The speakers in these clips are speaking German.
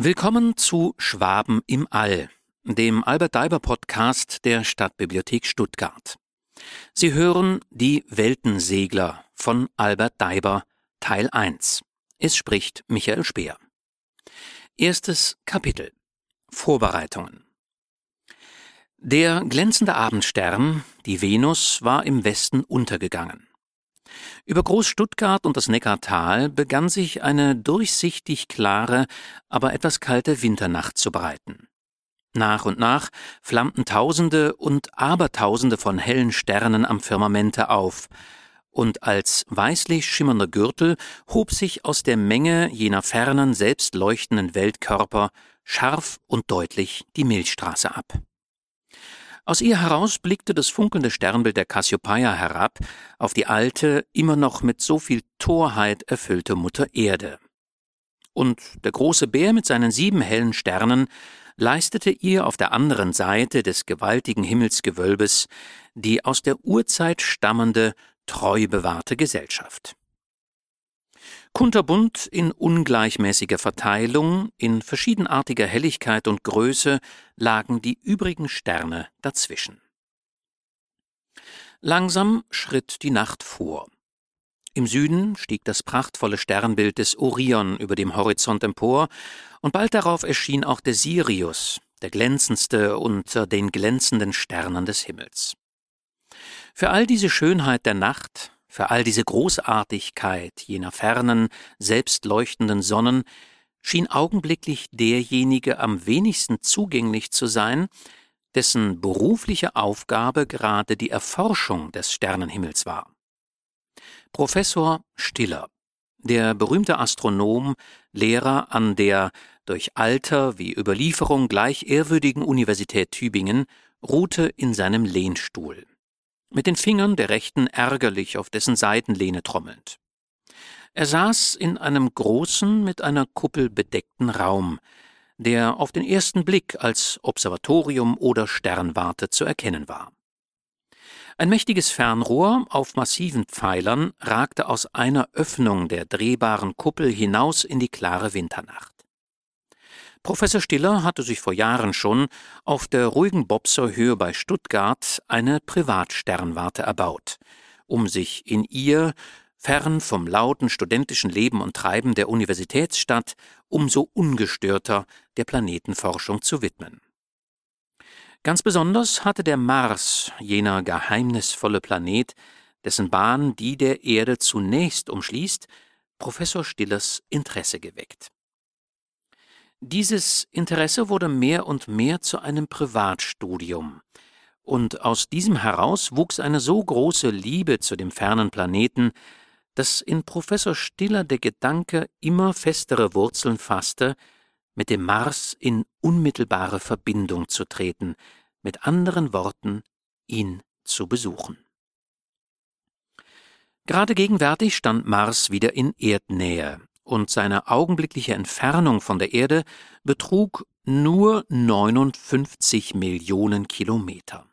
Willkommen zu Schwaben im All, dem Albert Daiber Podcast der Stadtbibliothek Stuttgart. Sie hören Die Weltensegler von Albert Daiber, Teil 1. Es spricht Michael Speer. Erstes Kapitel Vorbereitungen Der glänzende Abendstern, die Venus, war im Westen untergegangen. Über Groß-Stuttgart und das Neckartal begann sich eine durchsichtig klare, aber etwas kalte Winternacht zu breiten. Nach und nach flammten Tausende und Abertausende von hellen Sternen am Firmamente auf, und als weißlich schimmernder Gürtel hob sich aus der Menge jener fernen, selbst leuchtenden Weltkörper scharf und deutlich die Milchstraße ab. Aus ihr heraus blickte das funkelnde Sternbild der Cassiopeia herab auf die alte, immer noch mit so viel Torheit erfüllte Mutter Erde. Und der große Bär mit seinen sieben hellen Sternen leistete ihr auf der anderen Seite des gewaltigen Himmelsgewölbes die aus der Urzeit stammende, treu bewahrte Gesellschaft. Kunterbunt in ungleichmäßiger Verteilung, in verschiedenartiger Helligkeit und Größe lagen die übrigen Sterne dazwischen. Langsam schritt die Nacht vor. Im Süden stieg das prachtvolle Sternbild des Orion über dem Horizont empor, und bald darauf erschien auch der Sirius, der glänzendste unter den glänzenden Sternen des Himmels. Für all diese Schönheit der Nacht, für all diese Großartigkeit jener fernen, selbstleuchtenden Sonnen schien augenblicklich derjenige am wenigsten zugänglich zu sein, dessen berufliche Aufgabe gerade die Erforschung des Sternenhimmels war. Professor Stiller, der berühmte Astronom, Lehrer an der durch Alter wie Überlieferung gleich ehrwürdigen Universität Tübingen, ruhte in seinem Lehnstuhl mit den Fingern der rechten ärgerlich auf dessen Seitenlehne trommelnd. Er saß in einem großen, mit einer Kuppel bedeckten Raum, der auf den ersten Blick als Observatorium oder Sternwarte zu erkennen war. Ein mächtiges Fernrohr auf massiven Pfeilern ragte aus einer Öffnung der drehbaren Kuppel hinaus in die klare Winternacht. Professor Stiller hatte sich vor Jahren schon auf der ruhigen Bobser Höhe bei Stuttgart eine Privatsternwarte erbaut, um sich in ihr, fern vom lauten studentischen Leben und Treiben der Universitätsstadt, umso ungestörter der Planetenforschung zu widmen. Ganz besonders hatte der Mars, jener geheimnisvolle Planet, dessen Bahn die der Erde zunächst umschließt, Professor Stillers Interesse geweckt. Dieses Interesse wurde mehr und mehr zu einem Privatstudium, und aus diesem heraus wuchs eine so große Liebe zu dem fernen Planeten, dass in Professor Stiller der Gedanke immer festere Wurzeln fasste, mit dem Mars in unmittelbare Verbindung zu treten, mit anderen Worten, ihn zu besuchen. Gerade gegenwärtig stand Mars wieder in Erdnähe, und seine augenblickliche Entfernung von der Erde betrug nur 59 Millionen Kilometer.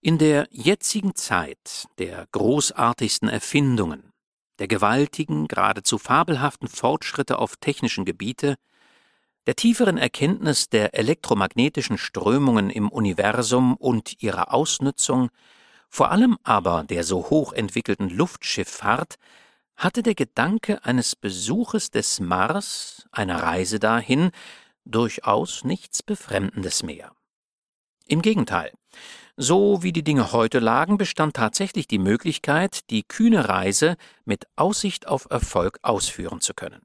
In der jetzigen Zeit der großartigsten Erfindungen, der gewaltigen, geradezu fabelhaften Fortschritte auf technischen Gebiete, der tieferen Erkenntnis der elektromagnetischen Strömungen im Universum und ihrer Ausnützung, vor allem aber der so hochentwickelten Luftschifffahrt, hatte der Gedanke eines Besuches des Mars, einer Reise dahin, durchaus nichts Befremdendes mehr. Im Gegenteil, so wie die Dinge heute lagen, bestand tatsächlich die Möglichkeit, die kühne Reise mit Aussicht auf Erfolg ausführen zu können.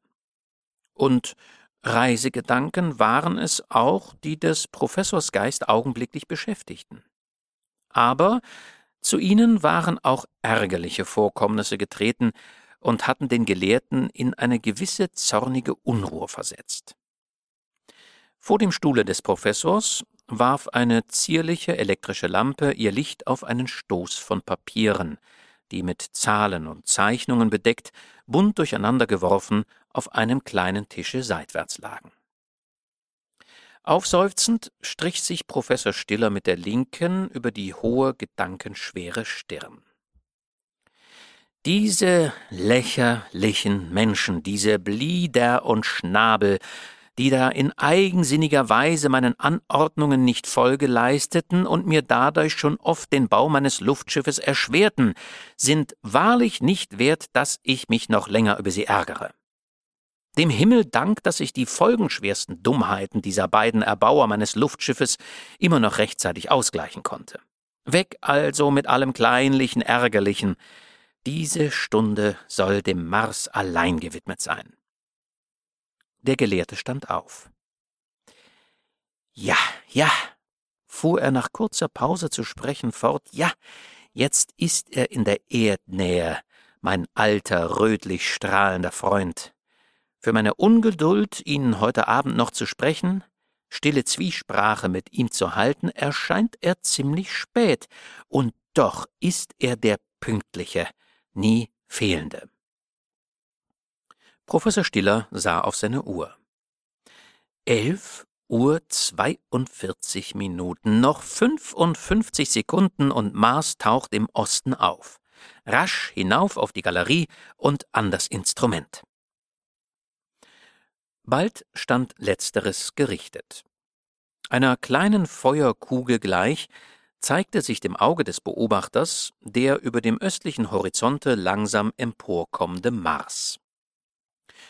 Und Reisegedanken waren es auch, die des Professors Geist augenblicklich beschäftigten. Aber zu ihnen waren auch ärgerliche Vorkommnisse getreten, und hatten den Gelehrten in eine gewisse zornige Unruhe versetzt. Vor dem Stuhle des Professors warf eine zierliche elektrische Lampe ihr Licht auf einen Stoß von Papieren, die mit Zahlen und Zeichnungen bedeckt, bunt durcheinander geworfen, auf einem kleinen Tische seitwärts lagen. Aufseufzend strich sich Professor Stiller mit der linken über die hohe, gedankenschwere Stirn. Diese lächerlichen Menschen, diese Blieder und Schnabel, die da in eigensinniger Weise meinen Anordnungen nicht Folge leisteten und mir dadurch schon oft den Bau meines Luftschiffes erschwerten, sind wahrlich nicht wert, dass ich mich noch länger über sie ärgere. Dem Himmel Dank, dass ich die folgenschwersten Dummheiten dieser beiden Erbauer meines Luftschiffes immer noch rechtzeitig ausgleichen konnte. Weg also mit allem kleinlichen Ärgerlichen. Diese Stunde soll dem Mars allein gewidmet sein. Der Gelehrte stand auf. Ja, ja, fuhr er nach kurzer Pause zu sprechen fort, ja, jetzt ist er in der Erdnähe, mein alter, rötlich strahlender Freund. Für meine Ungeduld, Ihnen heute Abend noch zu sprechen, stille Zwiesprache mit ihm zu halten, erscheint er ziemlich spät, und doch ist er der Pünktliche, nie fehlende. Professor Stiller sah auf seine Uhr. Elf Uhr zweiundvierzig Minuten, noch fünfundfünfzig Sekunden und Mars taucht im Osten auf. Rasch hinauf auf die Galerie und an das Instrument. Bald stand letzteres gerichtet. Einer kleinen Feuerkugel gleich zeigte sich dem Auge des Beobachters der über dem östlichen Horizonte langsam emporkommende Mars.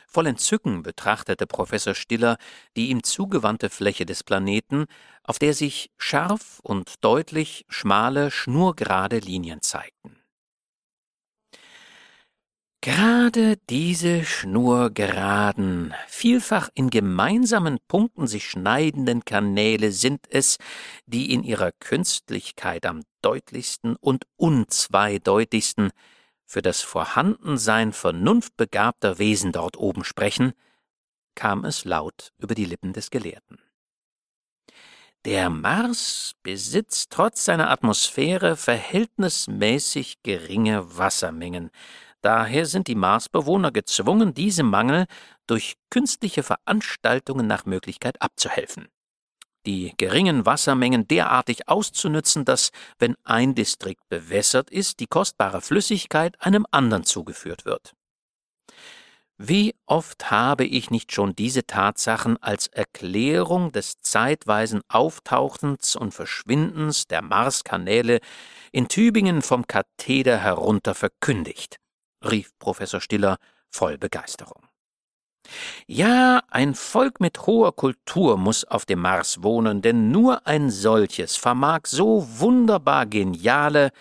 Voll Entzücken betrachtete Professor Stiller die ihm zugewandte Fläche des Planeten, auf der sich scharf und deutlich schmale, schnurgerade Linien zeigten. Gerade diese schnurgeraden, vielfach in gemeinsamen Punkten sich schneidenden Kanäle sind es, die in ihrer Künstlichkeit am deutlichsten und unzweideutigsten für das Vorhandensein vernunftbegabter Wesen dort oben sprechen, kam es laut über die Lippen des Gelehrten. Der Mars besitzt trotz seiner Atmosphäre verhältnismäßig geringe Wassermengen, daher sind die Marsbewohner gezwungen, diesem Mangel durch künstliche Veranstaltungen nach Möglichkeit abzuhelfen die geringen Wassermengen derartig auszunützen, dass, wenn ein Distrikt bewässert ist, die kostbare Flüssigkeit einem anderen zugeführt wird. Wie oft habe ich nicht schon diese Tatsachen als Erklärung des zeitweisen Auftauchens und Verschwindens der Marskanäle in Tübingen vom Katheder herunter verkündigt, rief Professor Stiller voll Begeisterung. Ja, ein Volk mit hoher Kultur muss auf dem Mars wohnen, denn nur ein solches vermag so wunderbar geniale,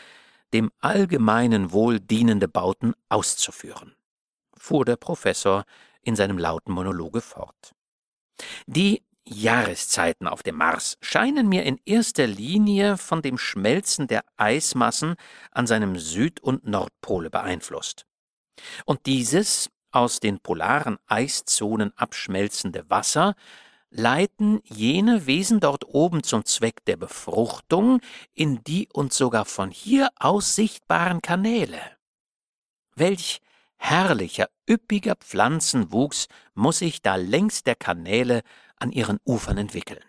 dem allgemeinen Wohl dienende Bauten auszuführen, fuhr der Professor in seinem lauten Monologe fort. Die Jahreszeiten auf dem Mars scheinen mir in erster Linie von dem Schmelzen der Eismassen an seinem Süd- und Nordpole beeinflusst. Und dieses aus den polaren Eiszonen abschmelzende Wasser leiten jene Wesen dort oben zum Zweck der Befruchtung in die uns sogar von hier aus sichtbaren Kanäle. Welch herrlicher, üppiger Pflanzenwuchs muss sich da längs der Kanäle an ihren Ufern entwickeln.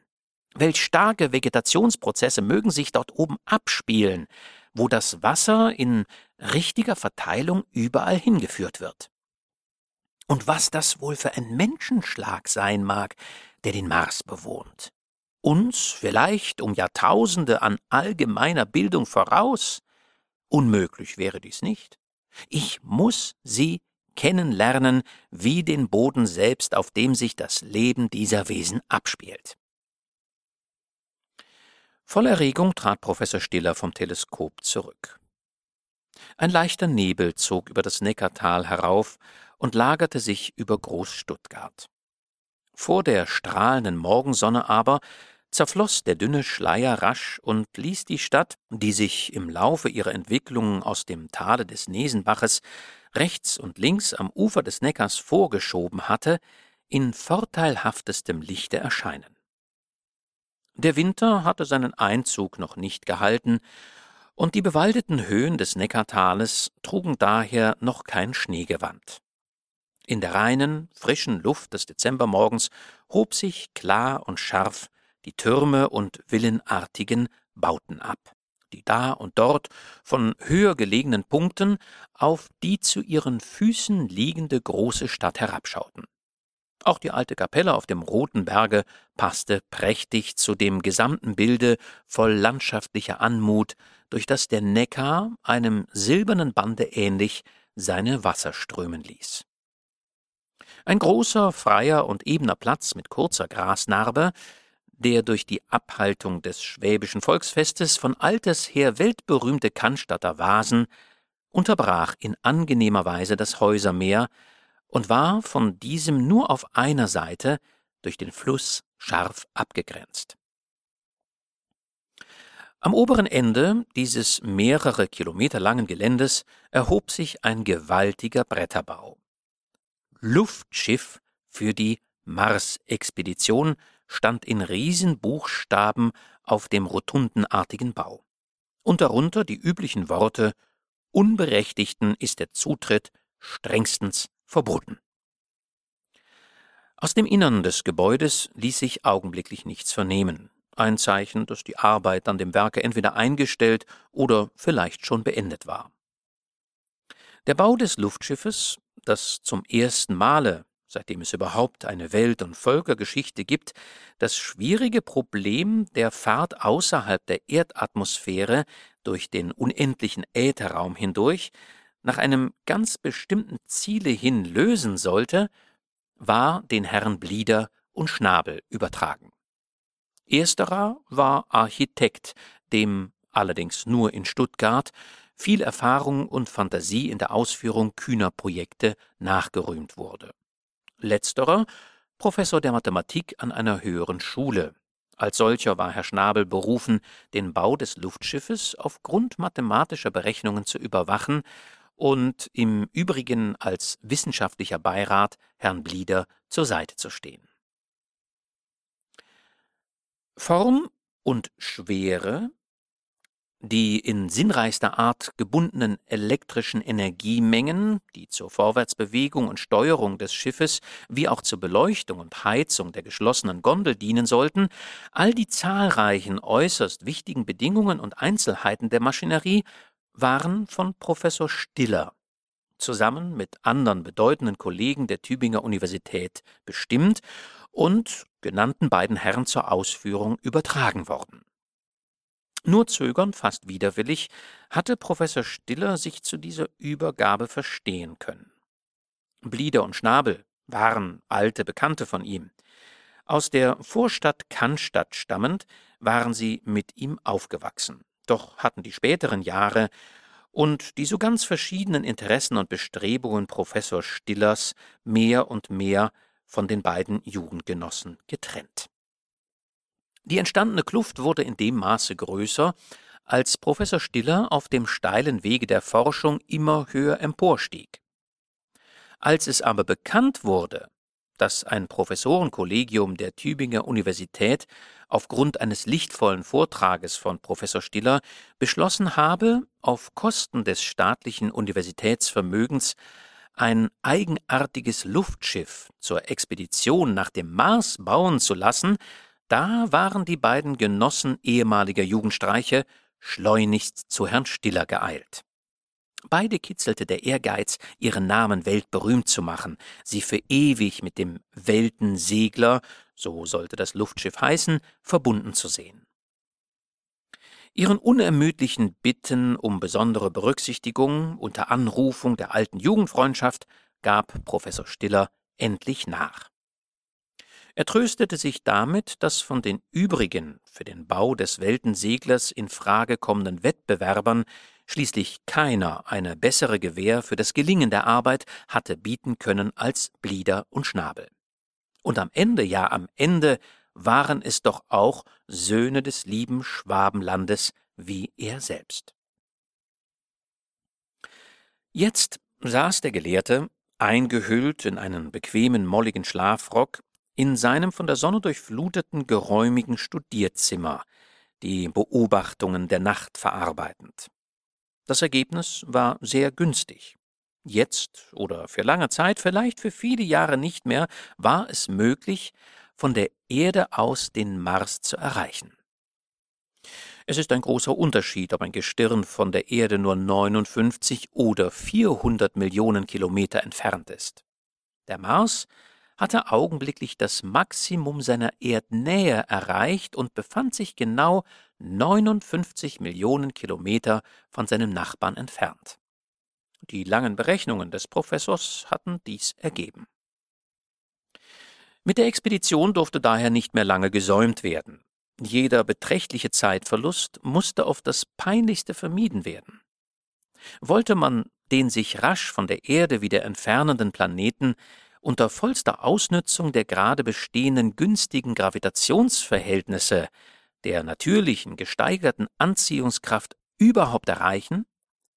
Welch starke Vegetationsprozesse mögen sich dort oben abspielen, wo das Wasser in richtiger Verteilung überall hingeführt wird. Und was das wohl für ein Menschenschlag sein mag, der den Mars bewohnt. Uns vielleicht um Jahrtausende an allgemeiner Bildung voraus? Unmöglich wäre dies nicht. Ich muss sie kennenlernen, wie den Boden selbst, auf dem sich das Leben dieser Wesen abspielt. Voll Erregung trat Professor Stiller vom Teleskop zurück. Ein leichter Nebel zog über das Neckartal herauf und lagerte sich über Groß-Stuttgart. Vor der strahlenden Morgensonne aber zerfloß der dünne Schleier rasch und ließ die Stadt, die sich im Laufe ihrer Entwicklung aus dem Tale des Nesenbaches rechts und links am Ufer des Neckars vorgeschoben hatte, in vorteilhaftestem Lichte erscheinen. Der Winter hatte seinen Einzug noch nicht gehalten, und die bewaldeten Höhen des Neckartales trugen daher noch kein Schneegewand. In der reinen, frischen Luft des Dezembermorgens hob sich klar und scharf die Türme und villenartigen Bauten ab, die da und dort von höher gelegenen Punkten auf die zu ihren Füßen liegende große Stadt herabschauten. Auch die alte Kapelle auf dem Roten Berge passte prächtig zu dem gesamten Bilde voll landschaftlicher Anmut, durch das der Neckar, einem silbernen Bande ähnlich, seine Wasser strömen ließ. Ein großer, freier und ebener Platz mit kurzer Grasnarbe, der durch die Abhaltung des schwäbischen Volksfestes von alters her weltberühmte Cannstatter Vasen unterbrach in angenehmer Weise das Häusermeer und war von diesem nur auf einer Seite durch den Fluss scharf abgegrenzt. Am oberen Ende dieses mehrere Kilometer langen Geländes erhob sich ein gewaltiger Bretterbau. Luftschiff für die Mars-Expedition stand in Riesenbuchstaben auf dem rotundenartigen Bau. Und darunter die üblichen Worte Unberechtigten ist der Zutritt strengstens verboten. Aus dem Innern des Gebäudes ließ sich augenblicklich nichts vernehmen. Ein Zeichen, dass die Arbeit an dem Werke entweder eingestellt oder vielleicht schon beendet war. Der Bau des Luftschiffes, das zum ersten Male, seitdem es überhaupt eine Welt- und Völkergeschichte gibt, das schwierige Problem der Fahrt außerhalb der Erdatmosphäre durch den unendlichen Ätherraum hindurch nach einem ganz bestimmten Ziele hin lösen sollte, war den Herren Blieder und Schnabel übertragen. Ersterer war Architekt, dem allerdings nur in Stuttgart viel Erfahrung und Fantasie in der Ausführung kühner Projekte nachgerühmt wurde. Letzterer Professor der Mathematik an einer höheren Schule. Als solcher war Herr Schnabel berufen, den Bau des Luftschiffes aufgrund mathematischer Berechnungen zu überwachen und im Übrigen als wissenschaftlicher Beirat Herrn Blieder zur Seite zu stehen. Form und Schwere die in sinnreichster Art gebundenen elektrischen Energiemengen, die zur Vorwärtsbewegung und Steuerung des Schiffes wie auch zur Beleuchtung und Heizung der geschlossenen Gondel dienen sollten, all die zahlreichen äußerst wichtigen Bedingungen und Einzelheiten der Maschinerie waren von Professor Stiller zusammen mit anderen bedeutenden Kollegen der Tübinger Universität bestimmt und genannten beiden Herren zur Ausführung übertragen worden. Nur zögernd, fast widerwillig, hatte Professor Stiller sich zu dieser Übergabe verstehen können. Blieder und Schnabel waren alte Bekannte von ihm. Aus der Vorstadt Cannstatt stammend waren sie mit ihm aufgewachsen. Doch hatten die späteren Jahre und die so ganz verschiedenen Interessen und Bestrebungen Professor Stillers mehr und mehr von den beiden Jugendgenossen getrennt. Die entstandene Kluft wurde in dem Maße größer, als Professor Stiller auf dem steilen Wege der Forschung immer höher emporstieg. Als es aber bekannt wurde, dass ein Professorenkollegium der Tübinger Universität aufgrund eines lichtvollen Vortrages von Professor Stiller beschlossen habe, auf Kosten des staatlichen Universitätsvermögens ein eigenartiges Luftschiff zur Expedition nach dem Mars bauen zu lassen, da waren die beiden Genossen ehemaliger Jugendstreiche schleunigst zu Herrn Stiller geeilt. Beide kitzelte der Ehrgeiz, ihren Namen weltberühmt zu machen, sie für ewig mit dem Weltensegler, so sollte das Luftschiff heißen, verbunden zu sehen. Ihren unermüdlichen Bitten um besondere Berücksichtigung unter Anrufung der alten Jugendfreundschaft gab Professor Stiller endlich nach. Er tröstete sich damit, dass von den übrigen für den Bau des Weltenseglers in Frage kommenden Wettbewerbern schließlich keiner eine bessere Gewähr für das Gelingen der Arbeit hatte bieten können als Blieder und Schnabel. Und am Ende, ja am Ende, waren es doch auch Söhne des lieben Schwabenlandes wie er selbst. Jetzt saß der Gelehrte, eingehüllt in einen bequemen molligen Schlafrock, in seinem von der Sonne durchfluteten, geräumigen Studierzimmer, die Beobachtungen der Nacht verarbeitend. Das Ergebnis war sehr günstig. Jetzt oder für lange Zeit, vielleicht für viele Jahre nicht mehr, war es möglich, von der Erde aus den Mars zu erreichen. Es ist ein großer Unterschied, ob ein Gestirn von der Erde nur 59 oder 400 Millionen Kilometer entfernt ist. Der Mars hatte augenblicklich das Maximum seiner Erdnähe erreicht und befand sich genau 59 Millionen Kilometer von seinem Nachbarn entfernt. Die langen Berechnungen des Professors hatten dies ergeben. Mit der Expedition durfte daher nicht mehr lange gesäumt werden. Jeder beträchtliche Zeitverlust musste auf das Peinlichste vermieden werden. Wollte man den sich rasch von der Erde wieder entfernenden Planeten unter vollster Ausnützung der gerade bestehenden günstigen Gravitationsverhältnisse, der natürlichen gesteigerten Anziehungskraft überhaupt erreichen,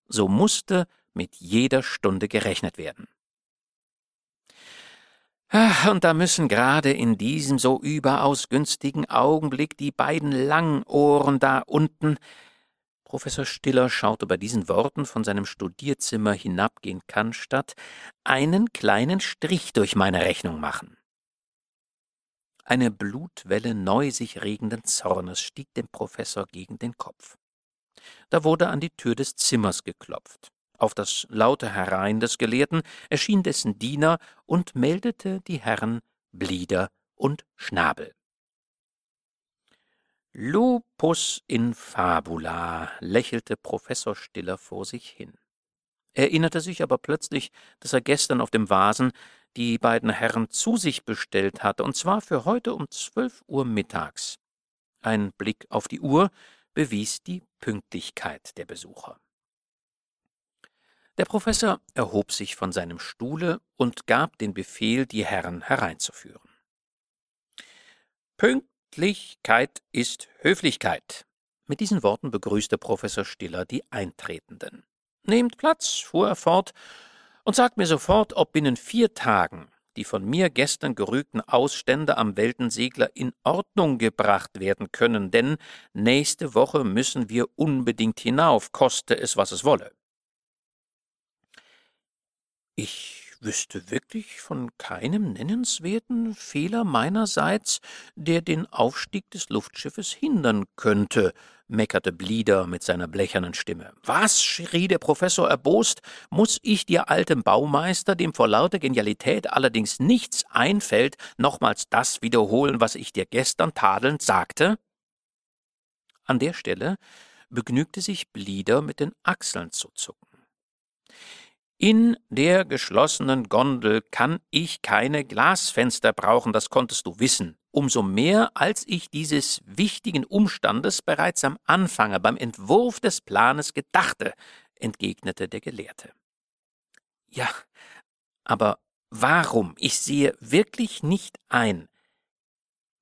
so musste mit jeder Stunde gerechnet werden. Und da müssen gerade in diesem so überaus günstigen Augenblick die beiden Langohren da unten Professor Stiller schaute bei diesen Worten von seinem Studierzimmer hinab gen Cannstatt, einen kleinen Strich durch meine Rechnung machen. Eine Blutwelle neu sich regenden Zornes stieg dem Professor gegen den Kopf. Da wurde an die Tür des Zimmers geklopft. Auf das laute Herein des Gelehrten erschien dessen Diener und meldete die Herren Blieder und Schnabel. Lupus in fabula, lächelte Professor Stiller vor sich hin. erinnerte sich aber plötzlich, dass er gestern auf dem Vasen die beiden Herren zu sich bestellt hatte, und zwar für heute um zwölf Uhr mittags. Ein Blick auf die Uhr bewies die Pünktlichkeit der Besucher. Der Professor erhob sich von seinem Stuhle und gab den Befehl, die Herren hereinzuführen. Pünkt Höflichkeit ist Höflichkeit. Mit diesen Worten begrüßte Professor Stiller die Eintretenden. Nehmt Platz, fuhr er fort, und sagt mir sofort, ob binnen vier Tagen die von mir gestern gerügten Ausstände am Weltensegler in Ordnung gebracht werden können, denn nächste Woche müssen wir unbedingt hinauf, koste es, was es wolle. Ich wüsste wirklich von keinem nennenswerten Fehler meinerseits, der den Aufstieg des Luftschiffes hindern könnte, meckerte Blieder mit seiner blechernen Stimme. Was? schrie der Professor erbost. Muß ich dir, altem Baumeister, dem vor lauter Genialität allerdings nichts einfällt, nochmals das wiederholen, was ich dir gestern tadelnd sagte? An der Stelle begnügte sich Blieder mit den Achseln zu zucken. In der geschlossenen Gondel kann ich keine Glasfenster brauchen, das konntest du wissen. Umso mehr, als ich dieses wichtigen Umstandes bereits am Anfange beim Entwurf des Planes gedachte, entgegnete der Gelehrte. Ja, aber warum? Ich sehe wirklich nicht ein.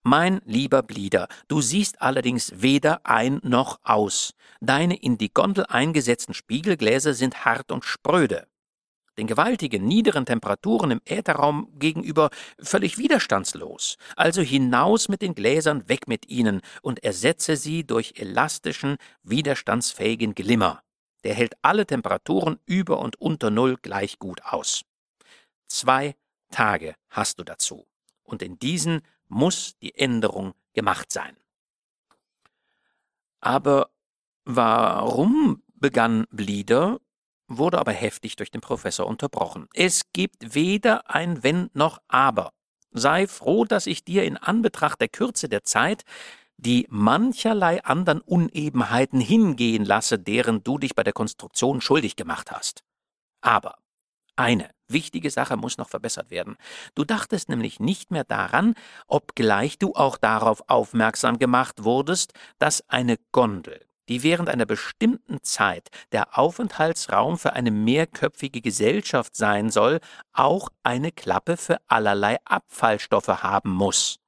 Mein lieber Blieder, du siehst allerdings weder ein noch aus. Deine in die Gondel eingesetzten Spiegelgläser sind hart und spröde den gewaltigen niederen Temperaturen im Ätherraum gegenüber völlig widerstandslos. Also hinaus mit den Gläsern, weg mit ihnen und ersetze sie durch elastischen, widerstandsfähigen Glimmer. Der hält alle Temperaturen über und unter Null gleich gut aus. Zwei Tage hast du dazu. Und in diesen muss die Änderung gemacht sein. Aber warum begann Blieder wurde aber heftig durch den Professor unterbrochen. Es gibt weder ein Wenn noch Aber. Sei froh, dass ich dir in Anbetracht der Kürze der Zeit die mancherlei anderen Unebenheiten hingehen lasse, deren du dich bei der Konstruktion schuldig gemacht hast. Aber eine wichtige Sache muss noch verbessert werden. Du dachtest nämlich nicht mehr daran, obgleich du auch darauf aufmerksam gemacht wurdest, dass eine Gondel die während einer bestimmten Zeit der Aufenthaltsraum für eine mehrköpfige Gesellschaft sein soll, auch eine Klappe für allerlei Abfallstoffe haben muss.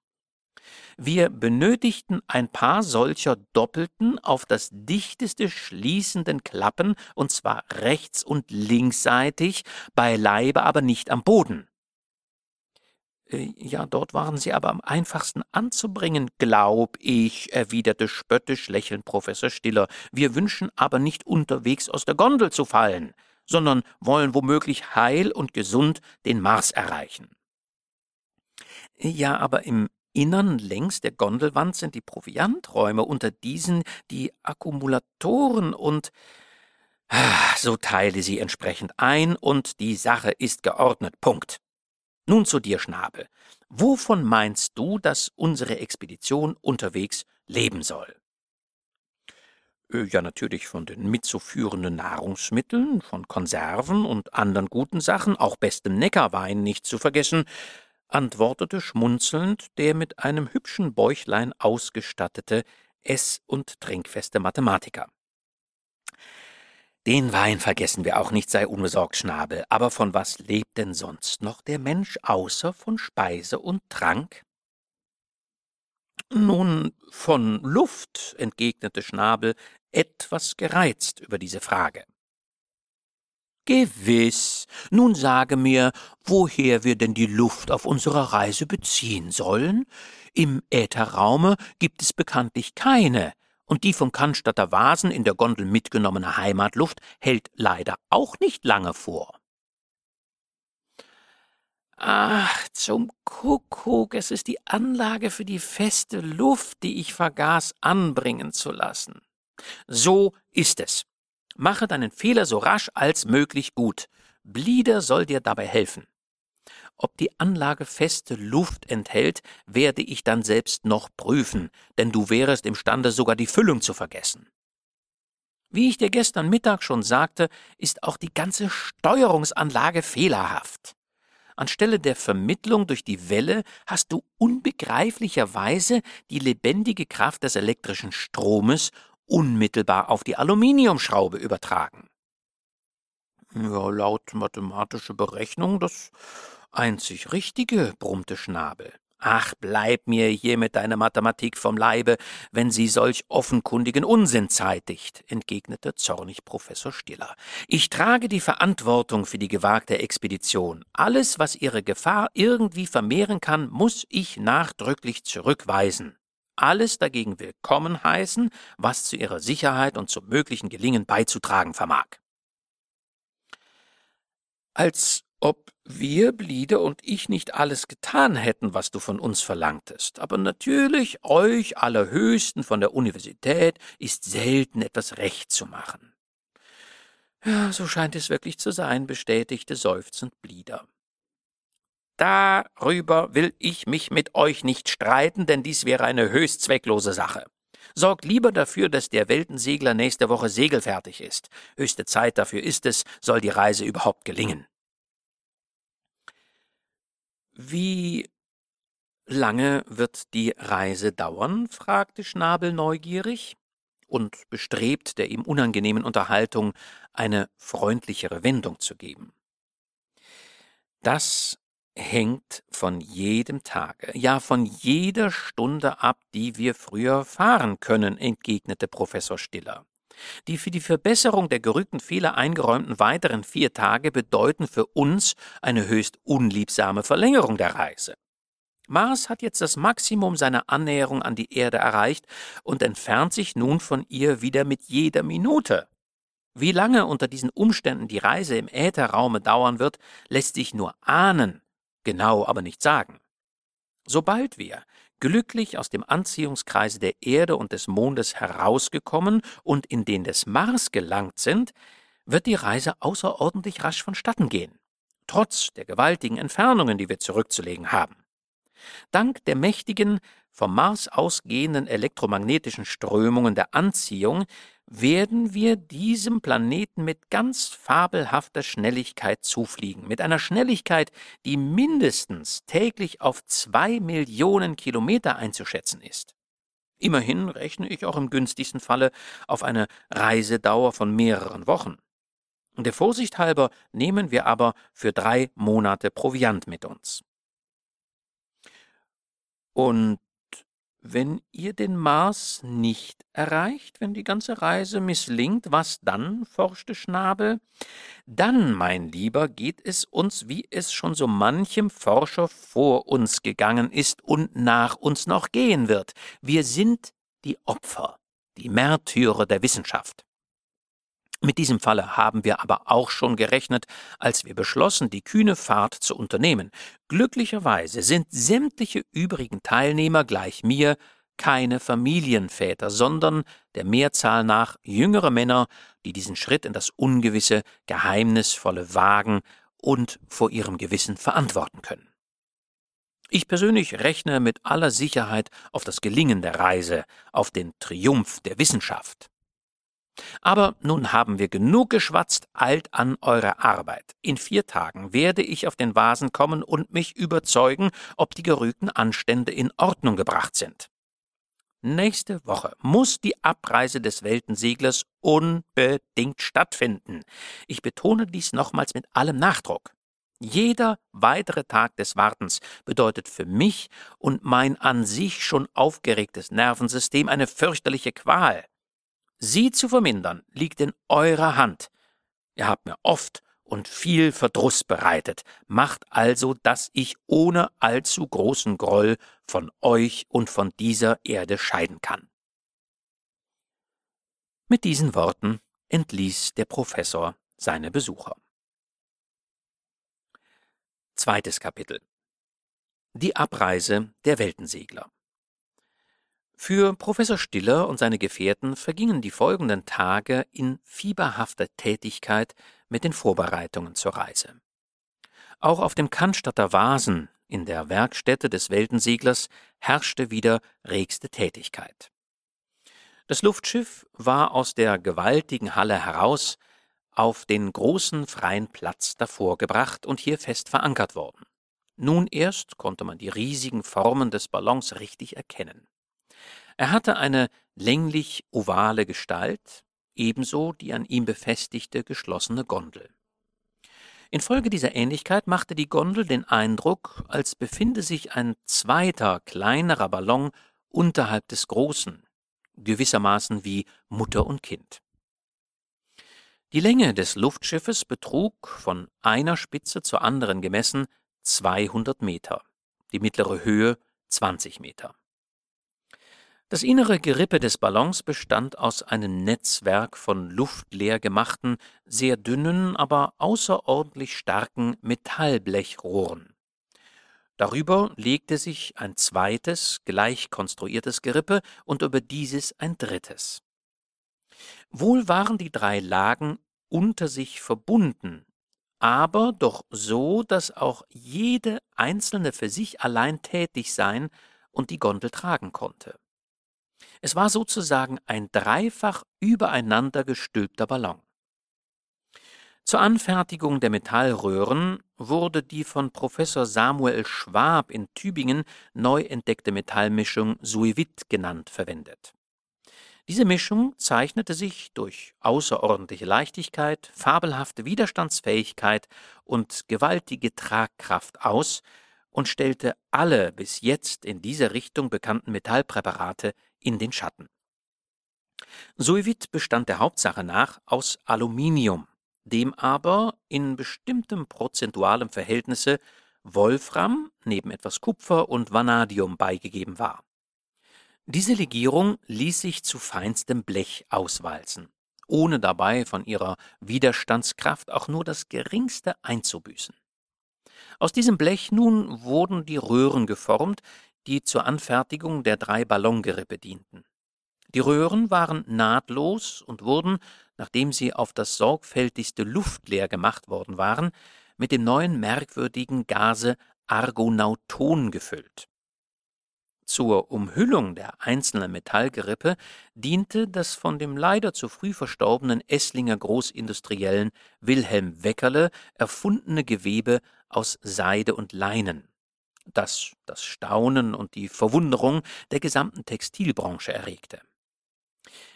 Wir benötigten ein paar solcher doppelten, auf das dichteste schließenden Klappen, und zwar rechts und linksseitig, beileibe aber nicht am Boden. Äh, ja, dort waren sie aber am einfachsten anzubringen, glaub ich, erwiderte spöttisch lächelnd Professor Stiller. Wir wünschen aber nicht unterwegs aus der Gondel zu fallen, sondern wollen womöglich heil und gesund den Mars erreichen. Ja, aber im Innern längs der Gondelwand sind die Provianträume, unter diesen die Akkumulatoren und ah, so teile sie entsprechend ein und die Sache ist geordnet. Punkt. Nun zu dir, Schnabel. Wovon meinst du, dass unsere Expedition unterwegs leben soll? Äh, ja, natürlich von den mitzuführenden Nahrungsmitteln, von Konserven und anderen guten Sachen, auch bestem Neckarwein nicht zu vergessen, antwortete schmunzelnd der mit einem hübschen Bäuchlein ausgestattete, ess- und trinkfeste Mathematiker. Den Wein vergessen wir auch nicht, sei unbesorgt, Schnabel. Aber von was lebt denn sonst noch der Mensch außer von Speise und Trank? Nun, von Luft, entgegnete Schnabel, etwas gereizt über diese Frage. Gewiss. Nun sage mir, woher wir denn die Luft auf unserer Reise beziehen sollen? Im Ätherraume gibt es bekanntlich keine, und die vom Cannstatter Vasen in der Gondel mitgenommene Heimatluft hält leider auch nicht lange vor. Ach, zum Kuckuck, es ist die Anlage für die feste Luft, die ich vergaß anbringen zu lassen. So ist es. Mache deinen Fehler so rasch als möglich gut. Blieder soll dir dabei helfen. Ob die Anlage feste Luft enthält, werde ich dann selbst noch prüfen, denn du wärest imstande, sogar die Füllung zu vergessen. Wie ich dir gestern Mittag schon sagte, ist auch die ganze Steuerungsanlage fehlerhaft. Anstelle der Vermittlung durch die Welle hast du unbegreiflicherweise die lebendige Kraft des elektrischen Stromes unmittelbar auf die Aluminiumschraube übertragen. Ja, laut mathematischer Berechnung das einzig Richtige, brummte Schnabel. Ach, bleib mir hier mit deiner Mathematik vom Leibe, wenn sie solch offenkundigen Unsinn zeitigt, entgegnete zornig Professor Stiller. Ich trage die Verantwortung für die gewagte Expedition. Alles, was ihre Gefahr irgendwie vermehren kann, muss ich nachdrücklich zurückweisen. Alles dagegen willkommen heißen, was zu ihrer Sicherheit und zum möglichen Gelingen beizutragen vermag. Als ob wir, Bliede und ich nicht alles getan hätten, was du von uns verlangtest. Aber natürlich, euch Allerhöchsten von der Universität ist selten etwas recht zu machen. Ja, so scheint es wirklich zu sein, bestätigte seufzend Blieder. Darüber will ich mich mit euch nicht streiten, denn dies wäre eine höchst zwecklose Sache. Sorgt lieber dafür, dass der Weltensegler nächste Woche segelfertig ist. Höchste Zeit dafür ist es, soll die Reise überhaupt gelingen. Wie lange wird die Reise dauern? fragte Schnabel neugierig und bestrebt, der ihm unangenehmen Unterhaltung eine freundlichere Wendung zu geben. Das hängt von jedem Tage, ja von jeder Stunde ab, die wir früher fahren können, entgegnete Professor Stiller. Die für die Verbesserung der gerügten Fehler eingeräumten weiteren vier Tage bedeuten für uns eine höchst unliebsame Verlängerung der Reise. Mars hat jetzt das Maximum seiner Annäherung an die Erde erreicht und entfernt sich nun von ihr wieder mit jeder Minute. Wie lange unter diesen Umständen die Reise im Ätherraume dauern wird, lässt sich nur ahnen, genau aber nicht sagen. Sobald wir glücklich aus dem Anziehungskreise der Erde und des Mondes herausgekommen und in den des Mars gelangt sind, wird die Reise außerordentlich rasch vonstatten gehen, trotz der gewaltigen Entfernungen, die wir zurückzulegen haben. Dank der mächtigen, vom Mars ausgehenden elektromagnetischen Strömungen der Anziehung werden wir diesem Planeten mit ganz fabelhafter Schnelligkeit zufliegen, mit einer Schnelligkeit, die mindestens täglich auf zwei Millionen Kilometer einzuschätzen ist. Immerhin rechne ich auch im günstigsten Falle auf eine Reisedauer von mehreren Wochen. Der Vorsicht halber nehmen wir aber für drei Monate Proviant mit uns. Und wenn ihr den Mars nicht erreicht, wenn die ganze Reise misslingt, was dann? forschte Schnabel. Dann, mein Lieber, geht es uns, wie es schon so manchem Forscher vor uns gegangen ist und nach uns noch gehen wird. Wir sind die Opfer, die Märtyrer der Wissenschaft. Mit diesem Falle haben wir aber auch schon gerechnet, als wir beschlossen, die kühne Fahrt zu unternehmen. Glücklicherweise sind sämtliche übrigen Teilnehmer gleich mir keine Familienväter, sondern der Mehrzahl nach jüngere Männer, die diesen Schritt in das Ungewisse, Geheimnisvolle wagen und vor ihrem Gewissen verantworten können. Ich persönlich rechne mit aller Sicherheit auf das Gelingen der Reise, auf den Triumph der Wissenschaft. Aber nun haben wir genug geschwatzt, eilt an eure Arbeit. In vier Tagen werde ich auf den Vasen kommen und mich überzeugen, ob die gerügten Anstände in Ordnung gebracht sind. Nächste Woche muss die Abreise des Weltenseglers unbedingt stattfinden. Ich betone dies nochmals mit allem Nachdruck. Jeder weitere Tag des Wartens bedeutet für mich und mein an sich schon aufgeregtes Nervensystem eine fürchterliche Qual. Sie zu vermindern liegt in eurer Hand. Ihr habt mir oft und viel Verdruss bereitet, macht also, dass ich ohne allzu großen Groll von euch und von dieser Erde scheiden kann. Mit diesen Worten entließ der Professor seine Besucher. Zweites Kapitel Die Abreise der Weltensegler für Professor Stiller und seine Gefährten vergingen die folgenden Tage in fieberhafter Tätigkeit mit den Vorbereitungen zur Reise. Auch auf dem Cannstatter Vasen, in der Werkstätte des Weltenseglers, herrschte wieder regste Tätigkeit. Das Luftschiff war aus der gewaltigen Halle heraus auf den großen freien Platz davor gebracht und hier fest verankert worden. Nun erst konnte man die riesigen Formen des Ballons richtig erkennen. Er hatte eine länglich-ovale Gestalt, ebenso die an ihm befestigte geschlossene Gondel. Infolge dieser Ähnlichkeit machte die Gondel den Eindruck, als befinde sich ein zweiter, kleinerer Ballon unterhalb des großen, gewissermaßen wie Mutter und Kind. Die Länge des Luftschiffes betrug, von einer Spitze zur anderen gemessen, 200 Meter, die mittlere Höhe 20 Meter. Das innere Gerippe des Ballons bestand aus einem Netzwerk von luftleer gemachten, sehr dünnen, aber außerordentlich starken Metallblechrohren. Darüber legte sich ein zweites, gleich konstruiertes Gerippe und über dieses ein drittes. Wohl waren die drei Lagen unter sich verbunden, aber doch so, dass auch jede einzelne für sich allein tätig sein und die Gondel tragen konnte. Es war sozusagen ein dreifach übereinander gestülpter Ballon. Zur Anfertigung der Metallröhren wurde die von Professor Samuel Schwab in Tübingen neu entdeckte Metallmischung Suevit genannt verwendet. Diese Mischung zeichnete sich durch außerordentliche Leichtigkeit, fabelhafte Widerstandsfähigkeit und gewaltige Tragkraft aus und stellte alle bis jetzt in dieser Richtung bekannten Metallpräparate in den Schatten. Suevit bestand der Hauptsache nach aus Aluminium, dem aber in bestimmtem prozentualem Verhältnisse Wolfram neben etwas Kupfer und Vanadium beigegeben war. Diese Legierung ließ sich zu feinstem Blech auswalzen, ohne dabei von ihrer Widerstandskraft auch nur das geringste einzubüßen. Aus diesem Blech nun wurden die Röhren geformt, die zur Anfertigung der drei Ballongerippe dienten. Die Röhren waren nahtlos und wurden, nachdem sie auf das sorgfältigste luftleer gemacht worden waren, mit dem neuen merkwürdigen Gase Argonauton gefüllt. Zur Umhüllung der einzelnen Metallgerippe diente das von dem leider zu früh verstorbenen Esslinger Großindustriellen Wilhelm Weckerle erfundene Gewebe aus Seide und Leinen das das Staunen und die Verwunderung der gesamten Textilbranche erregte.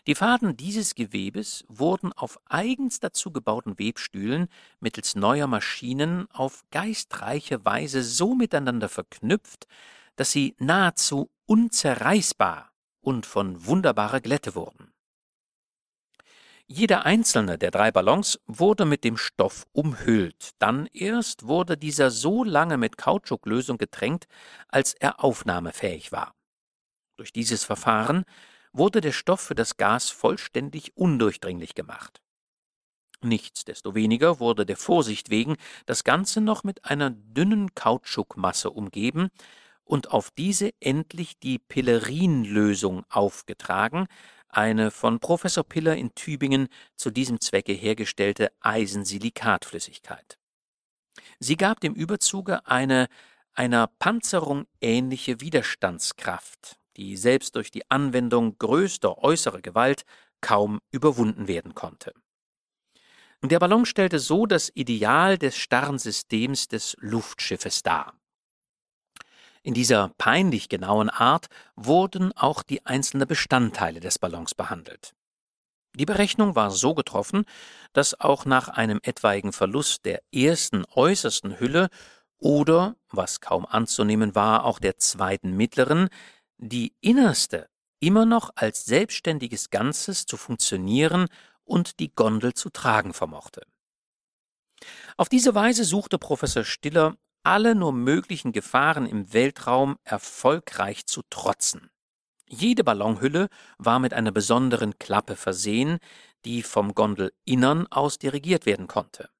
Die Faden dieses Gewebes wurden auf eigens dazu gebauten Webstühlen mittels neuer Maschinen auf geistreiche Weise so miteinander verknüpft, dass sie nahezu unzerreißbar und von wunderbarer Glätte wurden. Jeder einzelne der drei Ballons wurde mit dem Stoff umhüllt. Dann erst wurde dieser so lange mit Kautschuklösung getränkt, als er aufnahmefähig war. Durch dieses Verfahren wurde der Stoff für das Gas vollständig undurchdringlich gemacht. Nichtsdestoweniger wurde der Vorsicht wegen das Ganze noch mit einer dünnen Kautschukmasse umgeben und auf diese endlich die Pillerinlösung aufgetragen, eine von Professor Piller in Tübingen zu diesem Zwecke hergestellte Eisensilikatflüssigkeit. Sie gab dem Überzuge eine einer Panzerung ähnliche Widerstandskraft, die selbst durch die Anwendung größter äußerer Gewalt kaum überwunden werden konnte. Der Ballon stellte so das Ideal des starren Systems des Luftschiffes dar. In dieser peinlich genauen Art wurden auch die einzelnen Bestandteile des Ballons behandelt. Die Berechnung war so getroffen, dass auch nach einem etwaigen Verlust der ersten äußersten Hülle oder, was kaum anzunehmen war, auch der zweiten mittleren, die innerste immer noch als selbstständiges Ganzes zu funktionieren und die Gondel zu tragen vermochte. Auf diese Weise suchte Professor Stiller alle nur möglichen Gefahren im Weltraum erfolgreich zu trotzen. Jede Ballonhülle war mit einer besonderen Klappe versehen, die vom Gondelinnern aus dirigiert werden konnte.